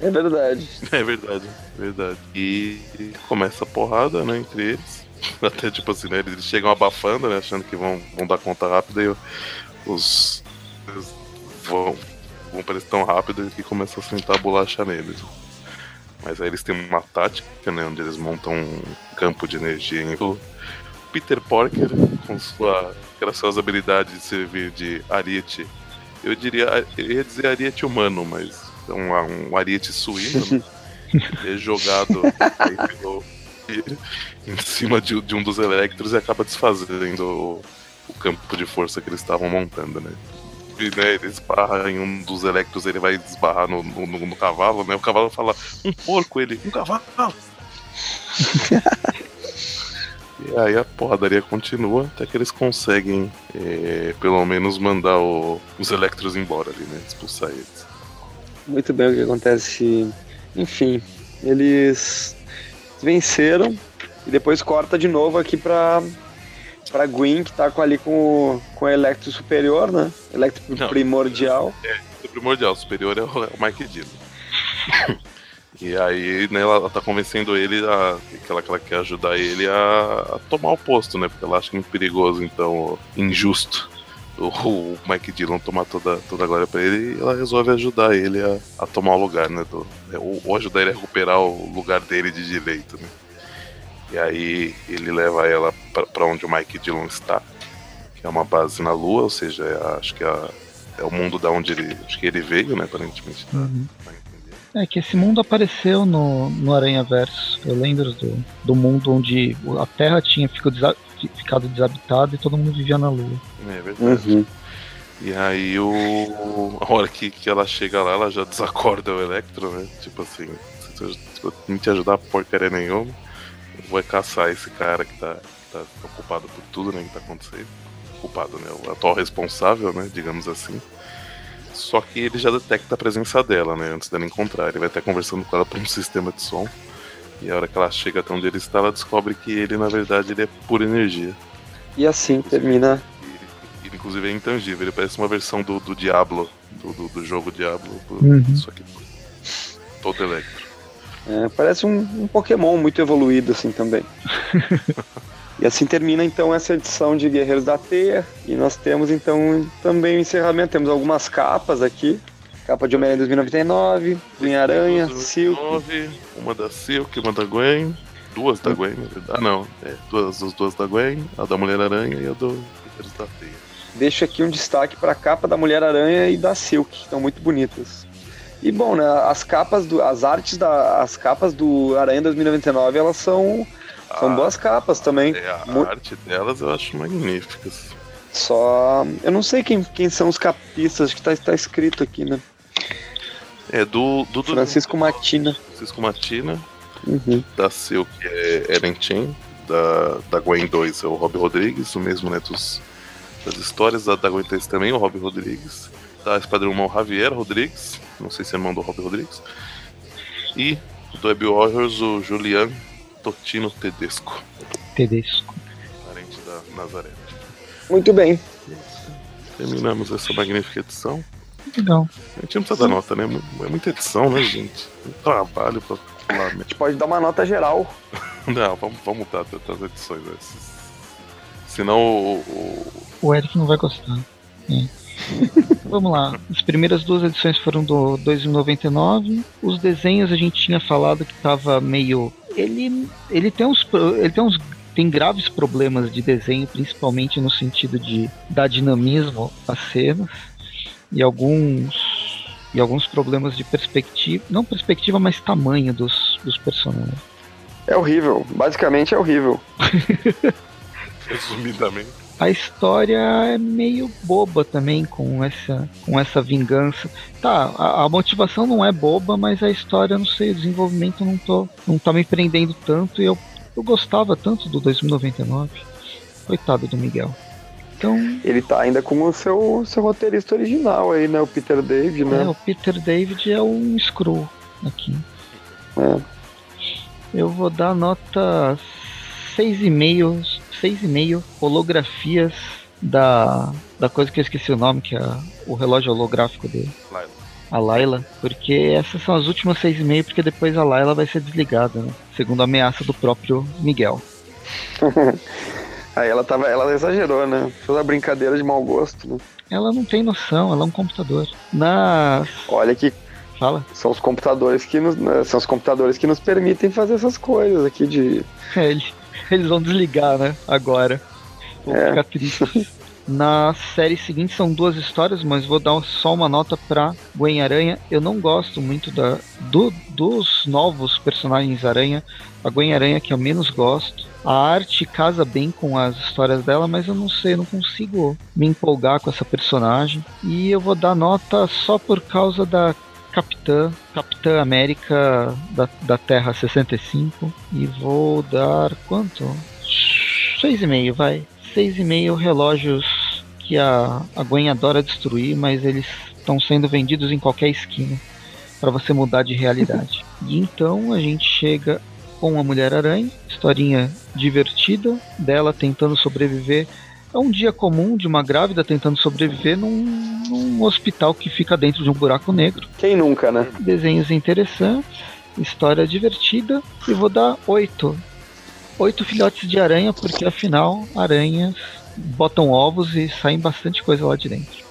É verdade. É verdade, verdade. E começa a porrada, né, entre eles. Até tipo assim, né? Eles chegam abafando, né? Achando que vão, vão dar conta rápida e os. Eles vão, vão parecer tão rápido que começam a sentar a bolacha neles. Mas aí eles têm uma tática, né? Onde eles montam um campo de energia em Peter Parker, com sua graciosa habilidade de servir de ariete. Eu diria, eu ia dizer ariete humano, mas é um, um ariete suíno, né? é jogado pelo, em cima de, de, um dos Electros e acaba desfazendo o, o campo de força que eles estavam montando, né? E, né, ele esbarra em um dos Electros, ele vai esbarrar no, no, no, cavalo, né? O cavalo fala, um porco, ele, um cavalo! e aí a porradaria continua até que eles conseguem, é, pelo menos, mandar o, os Electros embora ali, né? Expulsar eles. Muito bem o que acontece. Enfim, eles venceram e depois corta de novo aqui pra, pra Gwen, que tá com, ali com o, com o Electro Superior, né? Electro Não, Primordial. É, o Primordial, o Superior é o, é o Mike Dillon. e aí, né, ela tá convencendo ele a, que, ela, que ela quer ajudar ele a, a tomar o posto, né? Porque ela acha muito perigoso, então, injusto o, Mike Dillon tomar toda, toda a glória pra ele e ela resolve ajudar ele a, a tomar o lugar, né? Do, ou, ou, ajudar ele a recuperar o lugar dele de direito, né? E aí ele leva ela para onde o Mike Dillon está, que é uma base na Lua, ou seja, é, acho que é, é, o mundo da onde ele, acho que ele veio, né? Aparentemente. Uhum. É que esse mundo apareceu no, no Aranha Verso. Eu lembro do, do mundo onde a Terra tinha ficado, ficado desabitada e todo mundo vivia na Lua. É verdade. Uhum. E aí o. A hora que, que ela chega lá, ela já desacorda o Electro, né? Tipo assim, não te ajudar porcaria nenhuma, vai caçar esse cara que tá, que tá ocupado por tudo, né, que tá acontecendo. Culpado, né? O atual responsável, né? Digamos assim. Só que ele já detecta a presença dela, né? Antes dela encontrar. Ele vai estar conversando com ela por um sistema de som. E a hora que ela chega até onde ele está, ela descobre que ele, na verdade, ele é pura energia. E assim inclusive, termina. Ele, inclusive é intangível, ele parece uma versão do, do Diablo, do, do, do jogo Diablo. Uhum. Só que todo elétrico. É, parece um, um, Pokémon muito evoluído assim também. e assim termina então essa edição de Guerreiros da Teia. E nós temos então também o encerramento. Temos algumas capas aqui. Capa de Homem-Aranha 2099, Gwen-Aranha, Silk. Uma da Silk, uma da Gwen. Duas da Gwen, na verdade. Ah, não. É, duas, as duas da Gwen, a da Mulher-Aranha e a do Guerreiros da Teia. Deixo aqui um destaque para a capa da Mulher-Aranha e da Silk, que estão muito bonitas. E bom, né, as capas do as artes da as capas do Aranha 2099, elas são são ah, boas capas também. É, a arte delas eu acho magníficas. Só eu não sei quem, quem são os capistas, que tá, tá escrito aqui, né? É do, do, do Francisco Matina. Francisco Matina. Uhum. Da Silk é Eren Chen. Da, da Gwen 2 é o Rob Rodrigues, o mesmo né, dos, das histórias. Da, da Gwen 3 também, o Rob Rodrigues. Da Esquadrão Mal Javier Rodrigues. Não sei se é irmão do Rob Rodrigues. E do Web Warriors, o Julian Totino Tedesco. Tedesco. Parente da Nazaré. Muito bem. Terminamos essa magnífica edição. Legal. A gente não precisa dar nota, né? É muita edição, né, gente? Um trabalho pra falar. A gente pode dar uma nota geral. não, vamos, vamos mudar as edições. Né? Senão o, o. O Eric não vai gostar. É. Vamos lá. As primeiras duas edições foram do 2099. Os desenhos a gente tinha falado que tava meio. Ele, ele tem uns. Ele tem uns. Tem graves problemas de desenho, principalmente no sentido de dar dinamismo às cenas e alguns e alguns problemas de perspectiva, não perspectiva, mas tamanho dos, dos personagens. É horrível, basicamente é horrível. Resumidamente. A história é meio boba também com essa, com essa vingança. Tá, a, a, motivação não é boba, mas a história, não sei, o desenvolvimento não, tô, não tá me prendendo tanto e eu, eu gostava tanto do 2099. Coitado do Miguel. Então, ele tá ainda com o seu, seu roteirista original aí, né? O Peter David, né? É, o Peter David é um screw aqui. É. Eu vou dar nota 6,5 6,5 holografias da, da coisa que eu esqueci o nome, que é o relógio holográfico dele. Laila. A Laila, porque essas são as últimas 6,5, porque depois a Laila vai ser desligada, né? Segundo a ameaça do próprio Miguel. Aí ela tava, ela exagerou, né? Fez a brincadeira de mau gosto, né? Ela não tem noção, ela é um computador. Na Olha que Fala. São os computadores que nos, né, são os computadores que nos permitem fazer essas coisas aqui de. É, eles, eles vão desligar, né? Agora. Vou é. ficar triste. Na série seguinte são duas histórias, mas vou dar só uma nota pra Gwen Aranha. Eu não gosto muito da, do, dos novos personagens Aranha. A Gwen Aranha que eu menos gosto. A arte casa bem com as histórias dela, mas eu não sei, eu não consigo me empolgar com essa personagem. E eu vou dar nota só por causa da Capitã, Capitã América da, da Terra 65 e vou dar quanto? 6,5, vai. 6,5 relógios que a, a Gwen adora destruir, mas eles estão sendo vendidos em qualquer esquina para você mudar de realidade. e então a gente chega com a Mulher-Aranha, historinha divertida dela tentando sobreviver é um dia comum de uma grávida tentando sobreviver num, num, hospital que fica dentro de um buraco negro. Quem nunca, né? Desenhos interessantes, história divertida e vou dar oito. Oito filhotes de aranha, porque afinal aranhas botam ovos e saem bastante coisa lá de dentro.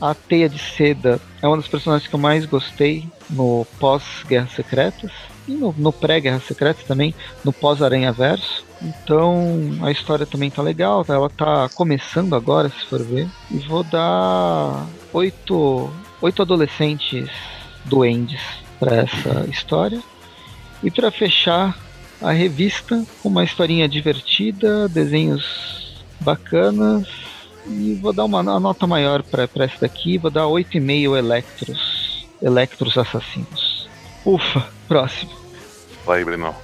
A Teia de Seda é uma das personagens que eu mais gostei no pós-Guerras Secretas e no, no pré-Guerra Secreta também, no pós-Aranha Verso. Então a história também tá legal, tá? ela tá começando agora, se for ver. E vou dar oito, oito adolescentes duendes para essa história. E para fechar a revista com uma historinha divertida, desenhos bacanas. E vou dar uma, uma nota maior para essa daqui, vou dar 8,5 Electros, Electros Assassinos. Ufa, próximo. Vai, Breno.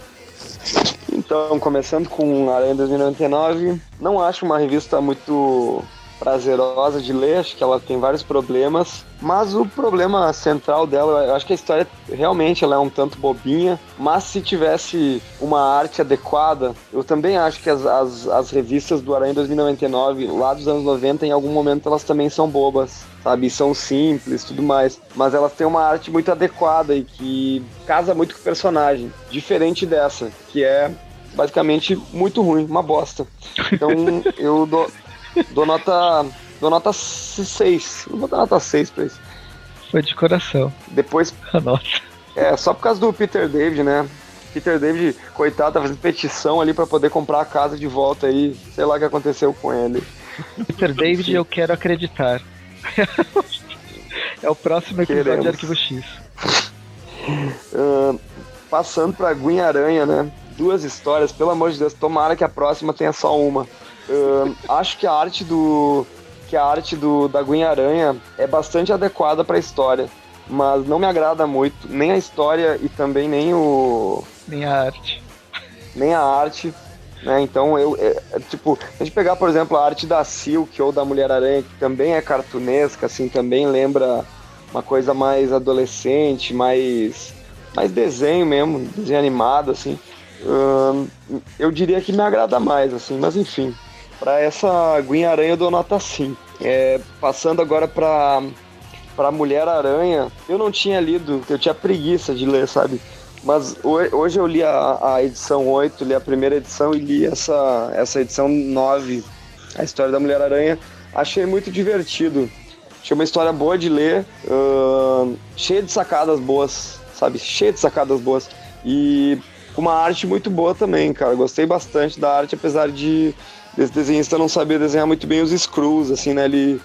Então, começando com Aranha 2099, não acho uma revista muito prazerosa de ler, acho que ela tem vários problemas, mas o problema central dela, eu acho que a história realmente ela é um tanto bobinha, mas se tivesse uma arte adequada, eu também acho que as, as, as revistas do Aranha 2099, lá dos anos 90, em algum momento elas também são bobas, sabe? São simples tudo mais, mas elas têm uma arte muito adequada e que casa muito com o personagem, diferente dessa, que é basicamente muito ruim, uma bosta. Então eu dou, Dou nota. Dou nota 6. Vou dar nota 6 pra isso. Foi de coração. Depois. Nossa. É, só por causa do Peter David, né? Peter David, coitado, tá fazendo petição ali para poder comprar a casa de volta aí. Sei lá o que aconteceu com ele. Peter David, eu quero acreditar. é o próximo episódio Queremos. de Arquivo X. Uh, passando pra Gwen Aranha, né? Duas histórias, pelo amor de Deus, tomara que a próxima tenha só uma. Uh, acho que a arte do que a arte do da Gwen Aranha é bastante adequada para a história, mas não me agrada muito nem a história e também nem o nem a arte. Nem a arte, né? Então eu é, é, tipo, a gente pegar, por exemplo, a arte da Silk ou da Mulher Aranha, que também é cartunesca, assim, também lembra uma coisa mais adolescente, mais mais desenho mesmo, desenho animado assim. Uh, eu diria que me agrada mais, assim, mas enfim. Para essa Gwen Aranha eu dou nota 5. É, passando agora para para Mulher Aranha, eu não tinha lido, eu tinha preguiça de ler, sabe? Mas hoje eu li a, a edição 8, li a primeira edição e li essa, essa edição 9, a história da Mulher Aranha. Achei muito divertido. Achei uma história boa de ler, uh, cheia de sacadas boas, sabe? Cheia de sacadas boas. E com uma arte muito boa também, cara. Gostei bastante da arte, apesar de desse desenhista não saber desenhar muito bem os screws, assim, né? Ele,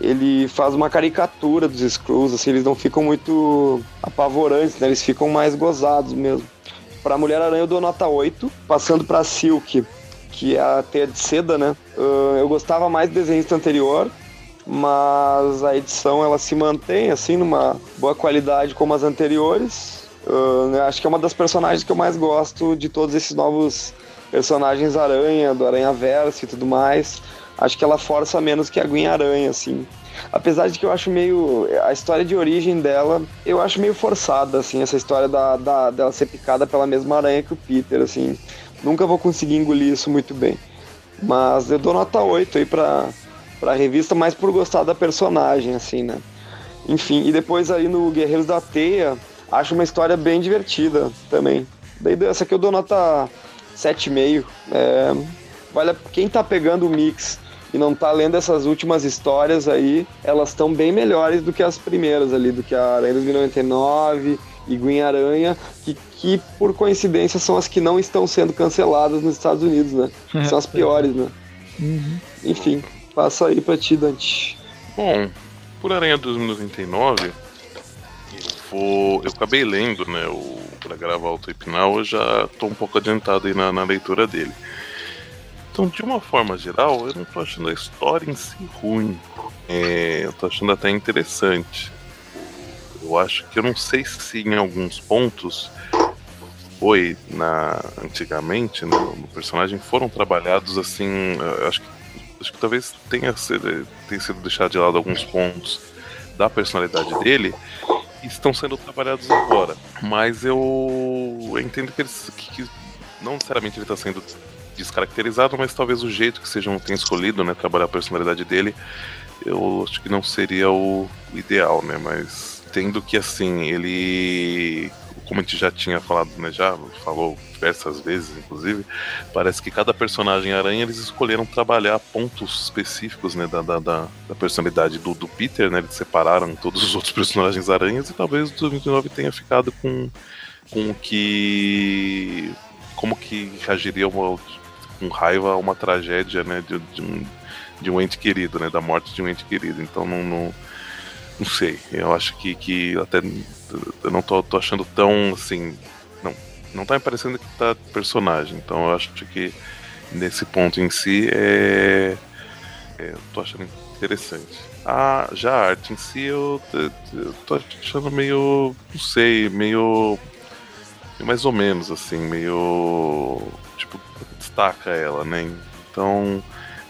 ele faz uma caricatura dos screws, assim, eles não ficam muito apavorantes, né? Eles ficam mais gozados mesmo. Pra Mulher-Aranha eu dou nota 8, passando pra Silk, que é a teia de seda, né? Eu gostava mais do desenho anterior, mas a edição ela se mantém assim numa boa qualidade como as anteriores. Uh, acho que é uma das personagens que eu mais gosto de todos esses novos personagens Aranha, do Aranha Verso e tudo mais. Acho que ela força menos que a Gwen Aranha, assim. Apesar de que eu acho meio. A história de origem dela, eu acho meio forçada, assim, essa história da, da, dela ser picada pela mesma aranha que o Peter, assim. Nunca vou conseguir engolir isso muito bem. Mas eu dou nota 8 aí pra, pra revista, mais por gostar da personagem, assim, né? Enfim, e depois aí no Guerreiros da Teia, acho uma história bem divertida também. Daí essa aqui eu dou nota 7,5. É, vale, quem tá pegando o mix e não tá lendo essas últimas histórias aí, elas estão bem melhores do que as primeiras ali, do que a Aranha 2099 e Gwen Aranha, que, que por coincidência são as que não estão sendo canceladas nos Estados Unidos, né? São as piores, né? Uhum. Enfim, passa aí pra ti, Dante. Bom, por Aranha 2099, eu vou. Eu acabei lendo, né? O, pra gravar o Tape Now, eu já tô um pouco adiantado aí na, na leitura dele. Então, de uma forma geral, eu não tô achando a história em si ruim. É, eu tô achando até interessante. Eu acho que eu não sei se em alguns pontos foi na antigamente né, no personagem foram trabalhados assim. Acho que, acho que talvez tenha sido, tenha sido deixado de lado alguns pontos da personalidade dele estão sendo trabalhados agora. Mas eu entendo que eles que, que não necessariamente ele está sendo descaracterizado, mas talvez o jeito que sejam tenha escolhido, né, trabalhar a personalidade dele, eu acho que não seria o ideal, né, mas tendo que assim, ele como a gente já tinha falado, né, já falou diversas vezes, inclusive, parece que cada personagem aranha eles escolheram trabalhar pontos específicos, né, da, da, da, da personalidade do, do Peter, né, eles separaram todos os outros personagens aranhas e talvez o 29 tenha ficado com com o que como que reagiria uma, com raiva a uma tragédia, né, de, de, um, de um ente querido, né, da morte de um ente querido. Então não, não, não sei. Eu acho que, que até eu não tô, tô achando tão assim, não, não tá me parecendo que tá personagem. Então eu acho que nesse ponto em si é, é eu tô achando interessante. Ah, já a arte em si eu, eu tô achando meio, não sei, meio mais ou menos assim, meio tipo destaca ela, né? Então,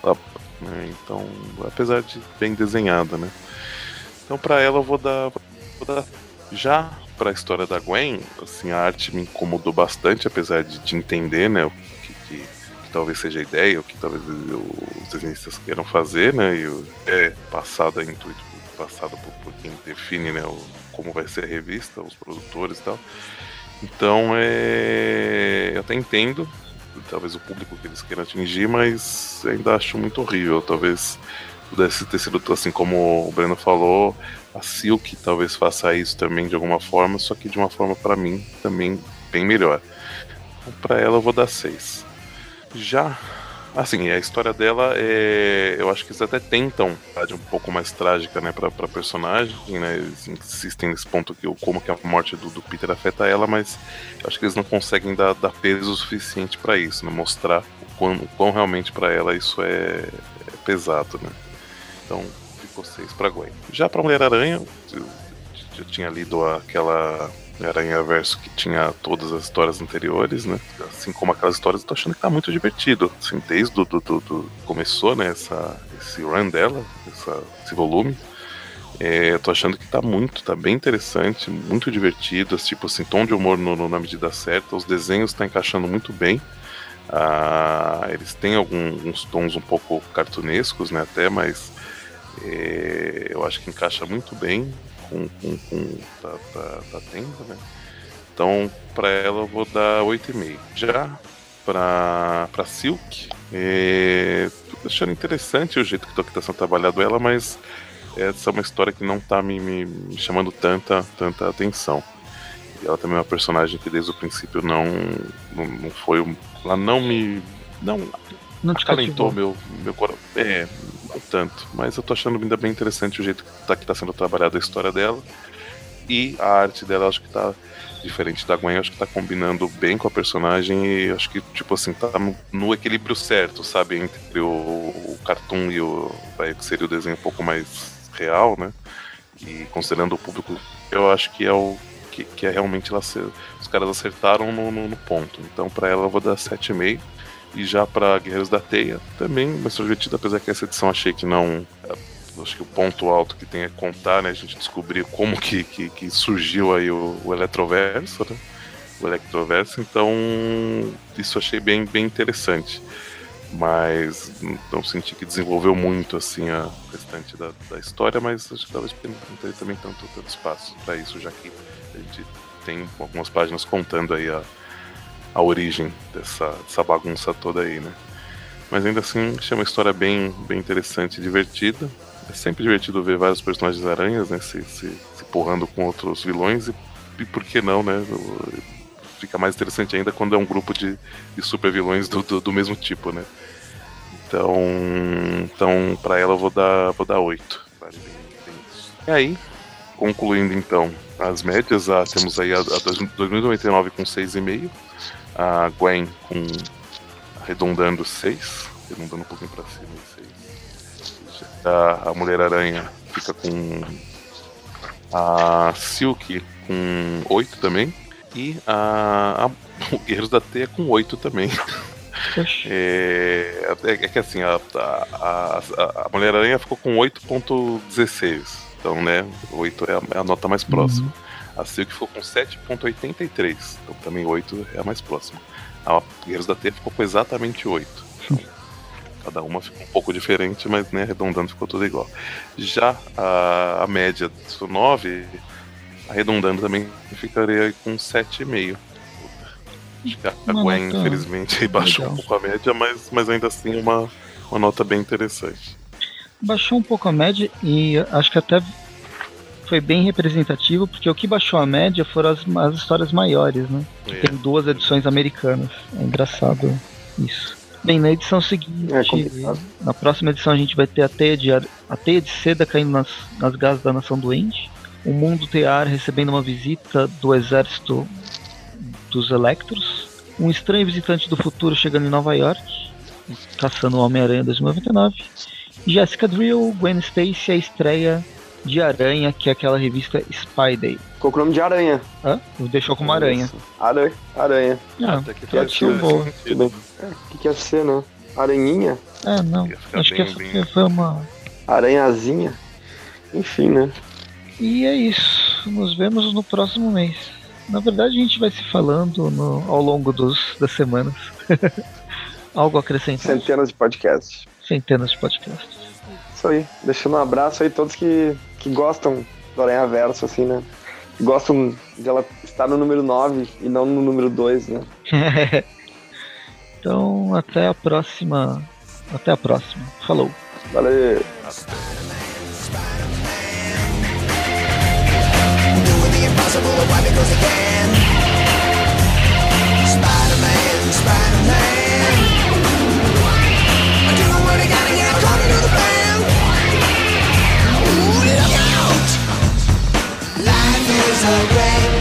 ela, né? então, apesar de bem desenhada, né? Então, para ela eu vou dar, vou dar já para a história da Gwen, assim, a arte me incomodou bastante, apesar de, de entender, né, o que, que, que, talvez seja a ideia, o que talvez os desenhistas queiram fazer, né, e é passado a intuito, passado por, por quem define, né, o, como vai ser a revista, os produtores e tal. Então, é, eu até entendo talvez o público que eles queiram atingir, mas ainda acho muito horrível. Talvez pudesse ter sido assim como o Breno falou, a Silk talvez faça isso também de alguma forma, só que de uma forma para mim também bem melhor. Então, para ela eu vou dar 6. Já Assim, a história dela é. Eu acho que eles até tentam de um pouco mais trágica, né, pra, personagem, né? Eles insistem nesse ponto que como que a morte do, do Peter afeta ela, mas acho que eles não conseguem dar, dar peso suficiente para isso, né? Mostrar o quão, o quão realmente para ela isso é, é, pesado, né? Então, ficou seis pra Gwen. Já pra Mulher-Aranha, eu já tinha lido aquela Aranha Verso que tinha todas as histórias anteriores, né? Assim como aquelas histórias, eu tô achando que tá muito divertido. Assim, desde do, do, do, começou, né? Essa, esse run dela, essa, esse volume. É, eu tô achando que tá muito, tá bem interessante, muito divertido, tipo assim, tom de humor no, no, na medida certa, os desenhos tá encaixando muito bem. Ah, eles têm alguns tons um pouco cartunescos, né, até, mas eu acho que encaixa muito bem com, com, com tá, tá, tá tendo, né? Então, para ela eu vou dar 8,5. Já para para Silk, é, tô achando interessante o jeito que está sendo trabalhado ela, mas essa é uma história que não tá me, me, me, chamando tanta, tanta atenção. E ela também é uma personagem que desde o princípio não, não, não foi. Ela não me. Não, não te acalentou meu, meu coração. É, tanto. Mas eu tô achando ainda bem interessante o jeito que tá, que tá sendo trabalhada a história dela. E a arte dela, acho que tá, diferente da Gwen, acho que tá combinando bem com a personagem e acho que, tipo assim, tá no, no equilíbrio certo, sabe? Entre o, o cartoon e o. Vai, que seria o desenho um pouco mais real, né? E considerando o público, eu acho que é o. Que, que é realmente ela ser, os caras acertaram no, no, no ponto. Então, para ela, eu vou dar 7,5. E já para Guerreiros da Teia, também mais divertido, apesar que essa edição achei que não acho que o ponto alto que tem é contar, né? A gente descobrir como que, que, que surgiu aí o, o Eletroverso, né? O Electroverso, então isso achei bem, bem interessante. Mas não senti que desenvolveu muito assim a restante da, da história, mas acho que talvez não tenha também tanto, tanto espaço para isso, já que a gente tem algumas páginas contando aí a, a origem dessa, dessa bagunça toda aí, né? Mas ainda assim, achei uma história bem, bem interessante e divertida. É sempre divertido ver vários personagens aranhas, né? Se, se, se porrando com outros vilões e, e por que não, né? Fica mais interessante ainda quando é um grupo de, de super vilões do, do, do, mesmo tipo, né? Então, então para ela eu vou dar, vou dar 8. Vale bem, bem e aí, concluindo então as médias, a, temos aí a, a 2099 com 6,5, a Gwen com arredondando 6, arredondando um pouquinho para cima a, a Mulher-Aranha fica com a Silk com 8 também. E a, a o Guerreiros da Teia com 8 também. É, é, é, que assim, a, a, a, a Mulher-Aranha ficou com 8.16. Então, né, 8 é a, é a nota mais próxima. Uhum. A Silk ficou com 7.83. Então também 8 é a mais próxima. A Guerreiros da Teia ficou com exatamente 8. Então, Cada uma ficou um pouco diferente, mas né, arredondando ficou tudo igual. Já a, a média do 9, arredondando também ficaria com 7,5. Acho que a Gwen, infelizmente, baixou legal. um pouco a média, mas, mas ainda assim uma, uma nota bem interessante. Baixou um pouco a média e acho que até foi bem representativo, porque o que baixou a média foram as, as histórias maiores, né? É. Tem duas edições americanas. É engraçado isso. Bem, na edição seguinte, é na próxima edição a gente vai ter a teia de, a teia de seda caindo nas, nas gases da nação doente, o mundo Tear recebendo uma visita do exército dos Electros, um estranho visitante do futuro chegando em Nova York, caçando o Homem-Aranha 2099, Jessica Drill, Gwen Stacy, a estreia de Aranha, que é aquela revista Spy Day. Ficou com o nome de Aranha. Hã? Deixou como Aranha. Aranha. Aranha. Ah, Até que tradução boa. O que, que ia ser, né? Aranhinha? É, não. Acho bem, que bem... foi uma. Aranhazinha. Enfim, né? E é isso. Nos vemos no próximo mês. Na verdade, a gente vai se falando no, ao longo dos, das semanas. Algo acrescentar? Centenas de podcasts. Centenas de podcasts. Isso aí. Deixando um abraço aí a todos que, que gostam do Aranha Verso, assim, né? Que gostam de ela estar no número 9 e não no número 2, né? então, até a próxima. Até a próxima. Falou. Valeu. Spider-Man, Spider-Man away